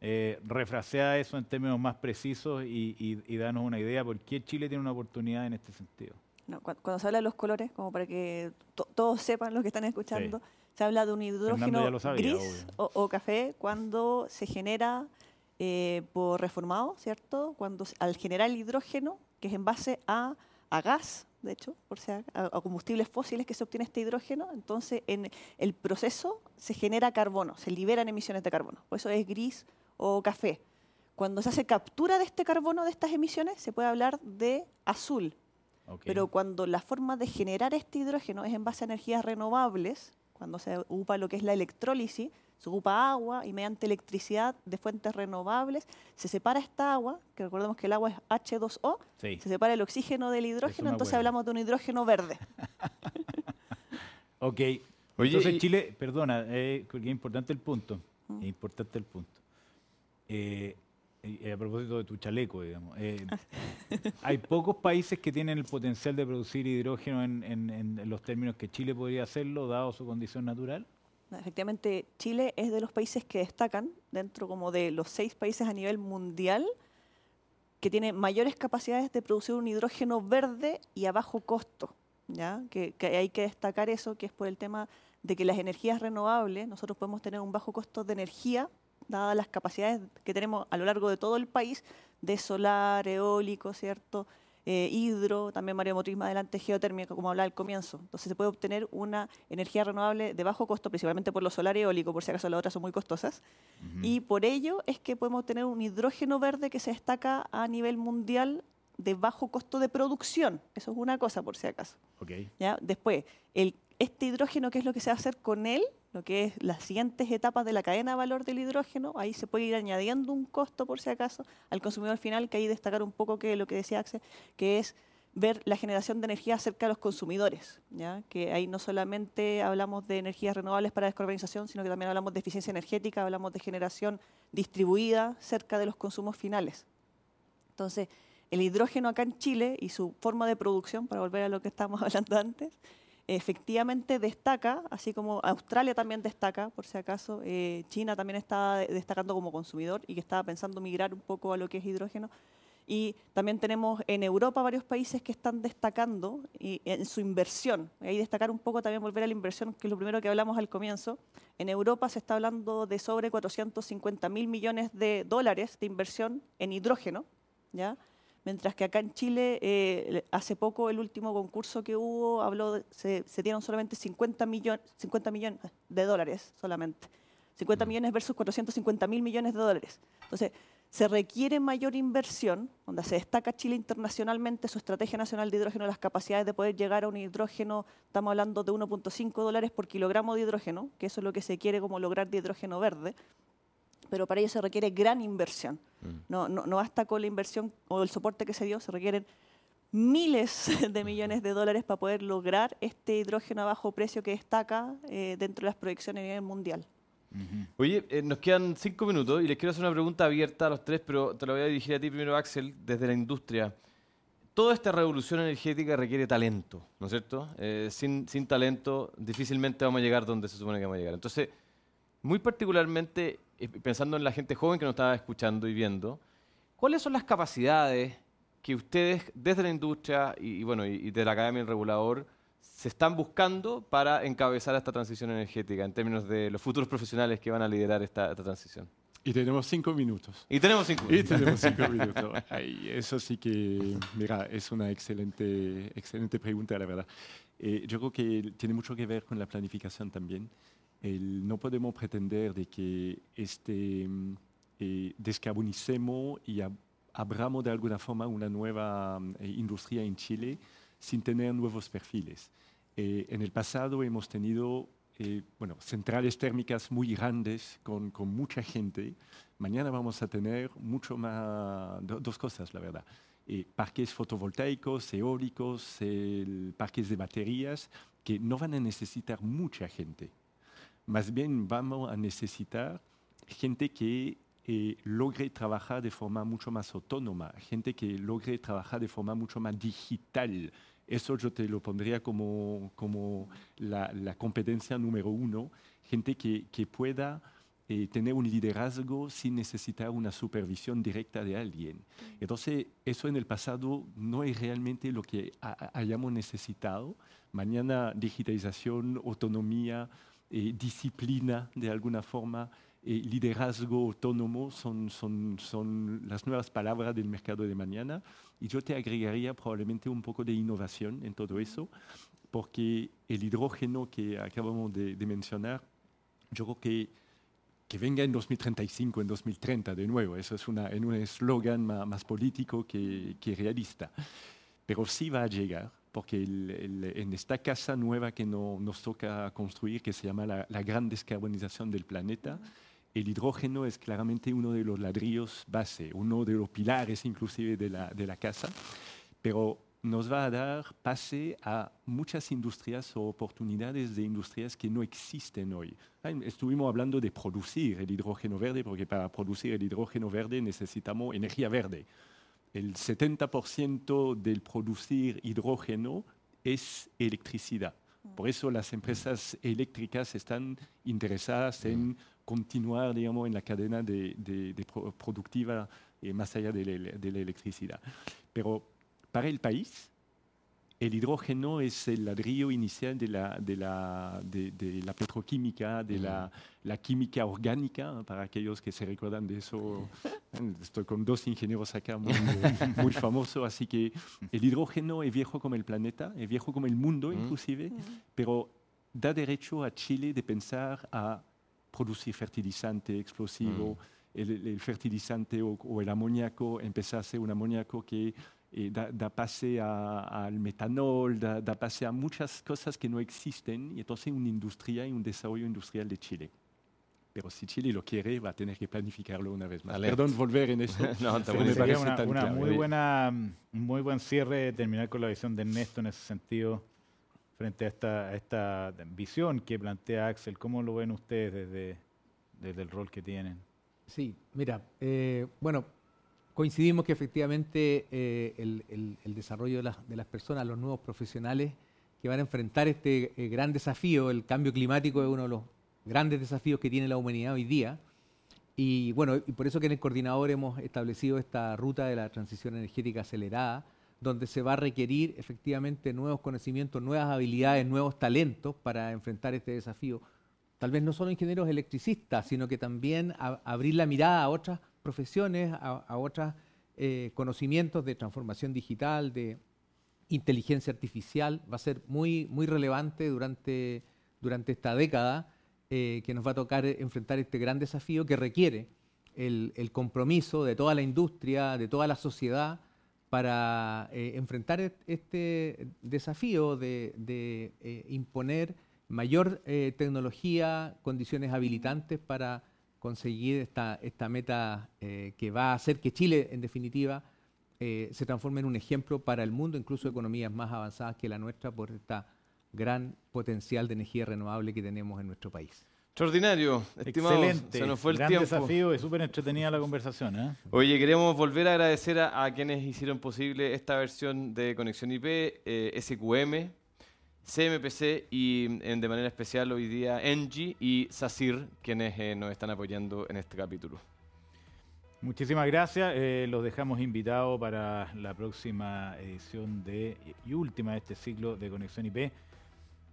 Eh, refrasea eso en términos más precisos y, y, y danos una idea por qué Chile tiene una oportunidad en este sentido. No, cu- cuando se habla de los colores, como para que to- todos sepan los que están escuchando, se habla de un hidrógeno sabía, gris o, o café cuando se genera eh, por reformado, ¿cierto? Cuando al generar el hidrógeno, que es en base a, a gas, de hecho, por sea, a, a combustibles fósiles que se obtiene este hidrógeno, entonces en el proceso se genera carbono, se liberan emisiones de carbono. Por eso es gris o café. Cuando se hace captura de este carbono, de estas emisiones, se puede hablar de azul. Pero cuando la forma de generar este hidrógeno es en base a energías renovables, cuando se ocupa lo que es la electrólisis, se ocupa agua y mediante electricidad de fuentes renovables se separa esta agua, que recordemos que el agua es H2O, Sí. se separa el oxígeno del hidrógeno, entonces hablamos de un hidrógeno verde. Ok. Oye, Entonces y- Chile, perdona, eh, porque es importante el punto. Mm. Es importante el punto. Eh, y a propósito de tu chaleco, digamos. eh, hay pocos países que tienen el potencial de producir hidrógeno en, en- en los términos que Chile podría hacerlo, dado su condición natural. Efectivamente, Chile es de los países que destacan dentro como de los seis países a nivel mundial que tiene mayores capacidades de producir un hidrógeno verde y a bajo costo. ¿ya? Que, hay que destacar eso, que es por el tema de que las energías renovables, nosotros podemos tener un bajo costo de energía, dadas las capacidades que tenemos a lo largo de todo el país, de solar, eólico, ¿cierto? Eh, hidro, también mareomotriz más adelante, geotérmica, como hablaba al comienzo. Entonces se puede obtener una energía renovable de bajo costo, principalmente por lo solar y eólico, por si acaso las otras son muy costosas. Y por ello es que podemos tener un hidrógeno verde que se destaca a nivel mundial de bajo costo de producción. Eso es una cosa, por si acaso. Ok. ¿ya? Después, el, este hidrógeno, ¿qué es lo que se va a hacer con él? Lo que es las siguientes etapas de la cadena de valor del hidrógeno, ahí se puede ir añadiendo un costo, por si acaso, al consumidor final, que ahí destacar un poco que lo que decía Axel, que es ver la generación de energía cerca de los consumidores, ¿ya? que ahí no solamente hablamos de energías renovables para descarbonización, sino que también hablamos de eficiencia energética, hablamos de generación distribuida cerca de los consumos finales. Entonces, el hidrógeno acá en Chile y su forma de producción, para volver a lo que estábamos hablando antes, efectivamente destaca, así como Australia también destaca, por si acaso, eh, China también está destacando como consumidor y que estaba pensando migrar un poco a lo que es hidrógeno, y también tenemos en Europa varios países que están destacando en su inversión. Ahí destacar un poco también volver a la inversión, que es lo primero que hablamos al comienzo. En Europa se está hablando de sobre 450 mil millones de dólares de inversión en hidrógeno, ¿ya? Mientras que acá en Chile, eh, hace poco el último concurso que hubo, habló se, se, dieron solamente 50, millones 50 millones de dólares solamente. 50 millones versus 450 mil millones de dólares. Entonces, se requiere mayor inversión, donde se destaca Chile internacionalmente su estrategia nacional de hidrógeno, las capacidades de poder llegar a un hidrógeno, estamos hablando de 1.5 dólares por kilogramo de hidrógeno, que eso es lo que se quiere como lograr de hidrógeno verde, pero para ello se requiere gran inversión. Mm. No, no, no basta con la inversión o el soporte que se dio, se requieren miles de millones de dólares para poder lograr este hidrógeno a bajo precio que destaca eh, dentro de las proyecciones a nivel mundial. Oye, eh, nos quedan cinco minutos y les quiero hacer una pregunta abierta a los tres, pero te la voy a dirigir a ti primero, Axel, desde la industria. Toda esta revolución energética requiere talento, ¿no es cierto? Eh, sin, sin talento difícilmente vamos a llegar donde se supone que vamos a llegar. Entonces, muy particularmente, pensando en la gente joven que nos estaba escuchando y viendo, ¿cuáles son las capacidades que ustedes desde la industria y, bueno, y, y de la Academia del Regulador se están buscando para encabezar esta transición energética en términos de los futuros profesionales que van a liderar esta, transición? Y tenemos cinco minutos. Y tenemos cinco minutos. Y tenemos cinco minutos. eso sí que, mira, es una excelente, excelente pregunta, la verdad. Eh, yo creo que tiene mucho que ver con la planificación también. No podemos pretender de que este, eh, descarbonicemos y abramos de alguna forma una nueva eh, industria en Chile sin tener nuevos perfiles. Eh, en el pasado hemos tenido eh, bueno, centrales térmicas muy grandes con, mucha gente. Mañana vamos a tener mucho más, dos cosas, la verdad. Parques fotovoltaicos, eólicos, parques de baterías, que no van a necesitar mucha gente. Más bien vamos a necesitar gente que logre trabajar de forma mucho más autónoma, gente que logre trabajar de forma mucho más digital, eso yo te lo pondría como, como la, la competencia número uno, gente que, que pueda eh, tener un liderazgo sin necesitar una supervisión directa de alguien. Entonces, eso en el pasado no es realmente lo que hayamos necesitado. Mañana, digitalización, autonomía, eh, disciplina de alguna forma, eh, liderazgo autónomo son, son, son las nuevas palabras del mercado de mañana. Y yo te agregaría probablemente un poco de innovación en todo eso, porque el hidrógeno que acabamos de, mencionar, yo creo que que venga en 2035, en 2030 de nuevo. Eso es una, en un eslogan más, más, político que, que, realista. Pero sí va a llegar, porque en esta casa nueva que no, nos toca construir, que se llama la, la gran descarbonización del planeta, el hidrógeno es claramente uno de los ladrillos base, uno de los pilares inclusive de la, de la casa, pero nos va a dar pase a muchas industrias o oportunidades de industrias que no existen hoy. Estuvimos hablando de producir el hidrógeno verde, porque para producir el hidrógeno verde necesitamos energía verde. El 70% del producir hidrógeno es electricidad. Por eso las empresas eléctricas están interesadas en continuar, digamos, en la cadena de, productiva eh, más allá de la, electricidad. Pero para el país, el hidrógeno es el ladrillo inicial de la, de la, de, la petroquímica, de la, la, química orgánica, para aquellos que se recuerdan de eso. Estoy con dos ingenieros acá muy, muy famosos, así que el hidrógeno es viejo como el planeta, es viejo como el mundo inclusive, pero da derecho a Chile de pensar a producir fertilizante explosivo, mm. el, fertilizante o, el amoníaco, empezase un amoníaco que eh, da, pase al metanol, da, da, pase a muchas cosas que no existen, y entonces una industria y un desarrollo industrial de Chile. pero si Chile lo quiere, va a tener que planificarlo una vez más. Dale. Perdón volver en eso. No, muy me parece una, tan una clave. muy buena, un muy buen cierre terminar con la visión de Ernesto en ese sentido frente a esta, a esta visión que plantea Axel. ¿Cómo lo ven ustedes desde, desde el rol que tienen? Sí, mira, eh, bueno, coincidimos que efectivamente eh, el, desarrollo de las, personas, los nuevos profesionales que van a enfrentar este eh, gran desafío, el cambio climático es uno de los grandes desafíos que tiene la humanidad hoy día. Y bueno, y por eso que en el coordinador hemos establecido esta ruta de la transición energética acelerada, donde se va a requerir efectivamente nuevos conocimientos, nuevas habilidades, nuevos talentos para enfrentar este desafío tal vez no solo ingenieros electricistas, sino que también abrir la mirada a otras profesiones, a, a otros conocimientos de transformación digital, de inteligencia artificial. Va a ser muy, muy relevante durante, durante esta década eh, que nos va a tocar enfrentar este gran desafío que requiere el, compromiso de toda la industria, de toda la sociedad, para eh, enfrentar este desafío de, de, eh, imponer mayor eh, tecnología, condiciones habilitantes para conseguir esta, esta meta eh, que va a hacer que Chile, en definitiva, eh, se transforme en un ejemplo para el mundo, incluso economías más avanzadas que la nuestra, por este gran potencial de energía renovable que tenemos en nuestro país. Extraordinario, estimados. Excelente. Se nos fue el Gran tiempo. desafío y súper entretenida la conversación. ¿eh? Oye, queremos volver a agradecer a, a quienes hicieron posible esta versión de Conexión IP, eh, SQM, CMPC y en- de manera especial hoy día Engie y SACIR, quienes eh, nos están apoyando en este capítulo. Muchísimas gracias. eh, los dejamos invitados para la próxima edición de y última de este ciclo de Conexión IP.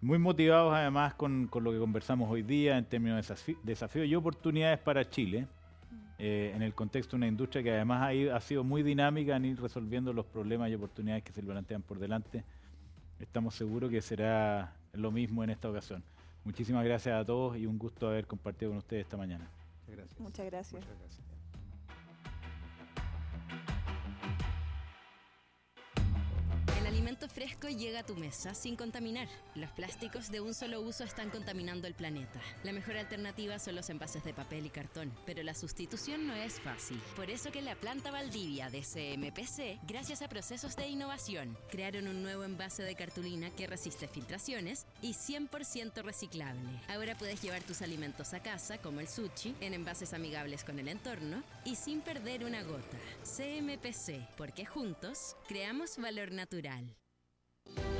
Muy motivados además con, con lo que conversamos hoy día en términos de desafíos y oportunidades para Chile, eh, en el contexto de una industria que además ha, ido- ha sido muy dinámica en ir resolviendo los problemas y oportunidades que se plantean por delante. Estamos seguros que será lo mismo en esta ocasión. Muchísimas gracias a todos y un gusto haber compartido con ustedes esta mañana. Muchas gracias. Muchas gracias. Muchas gracias. Alimento fresco llega a tu mesa sin contaminar. Los plásticos de un solo uso están contaminando el planeta. La mejor alternativa son los envases de papel y cartón, pero la sustitución no es fácil. Por eso que la planta Valdivia de CMPC, gracias a procesos de innovación, crearon un nuevo envase de cartulina que resiste filtraciones y 100% reciclable. Ahora puedes llevar tus alimentos a casa, como el sushi, en envases amigables con el entorno y sin perder una gota. CMPC, porque juntos creamos valor natural. you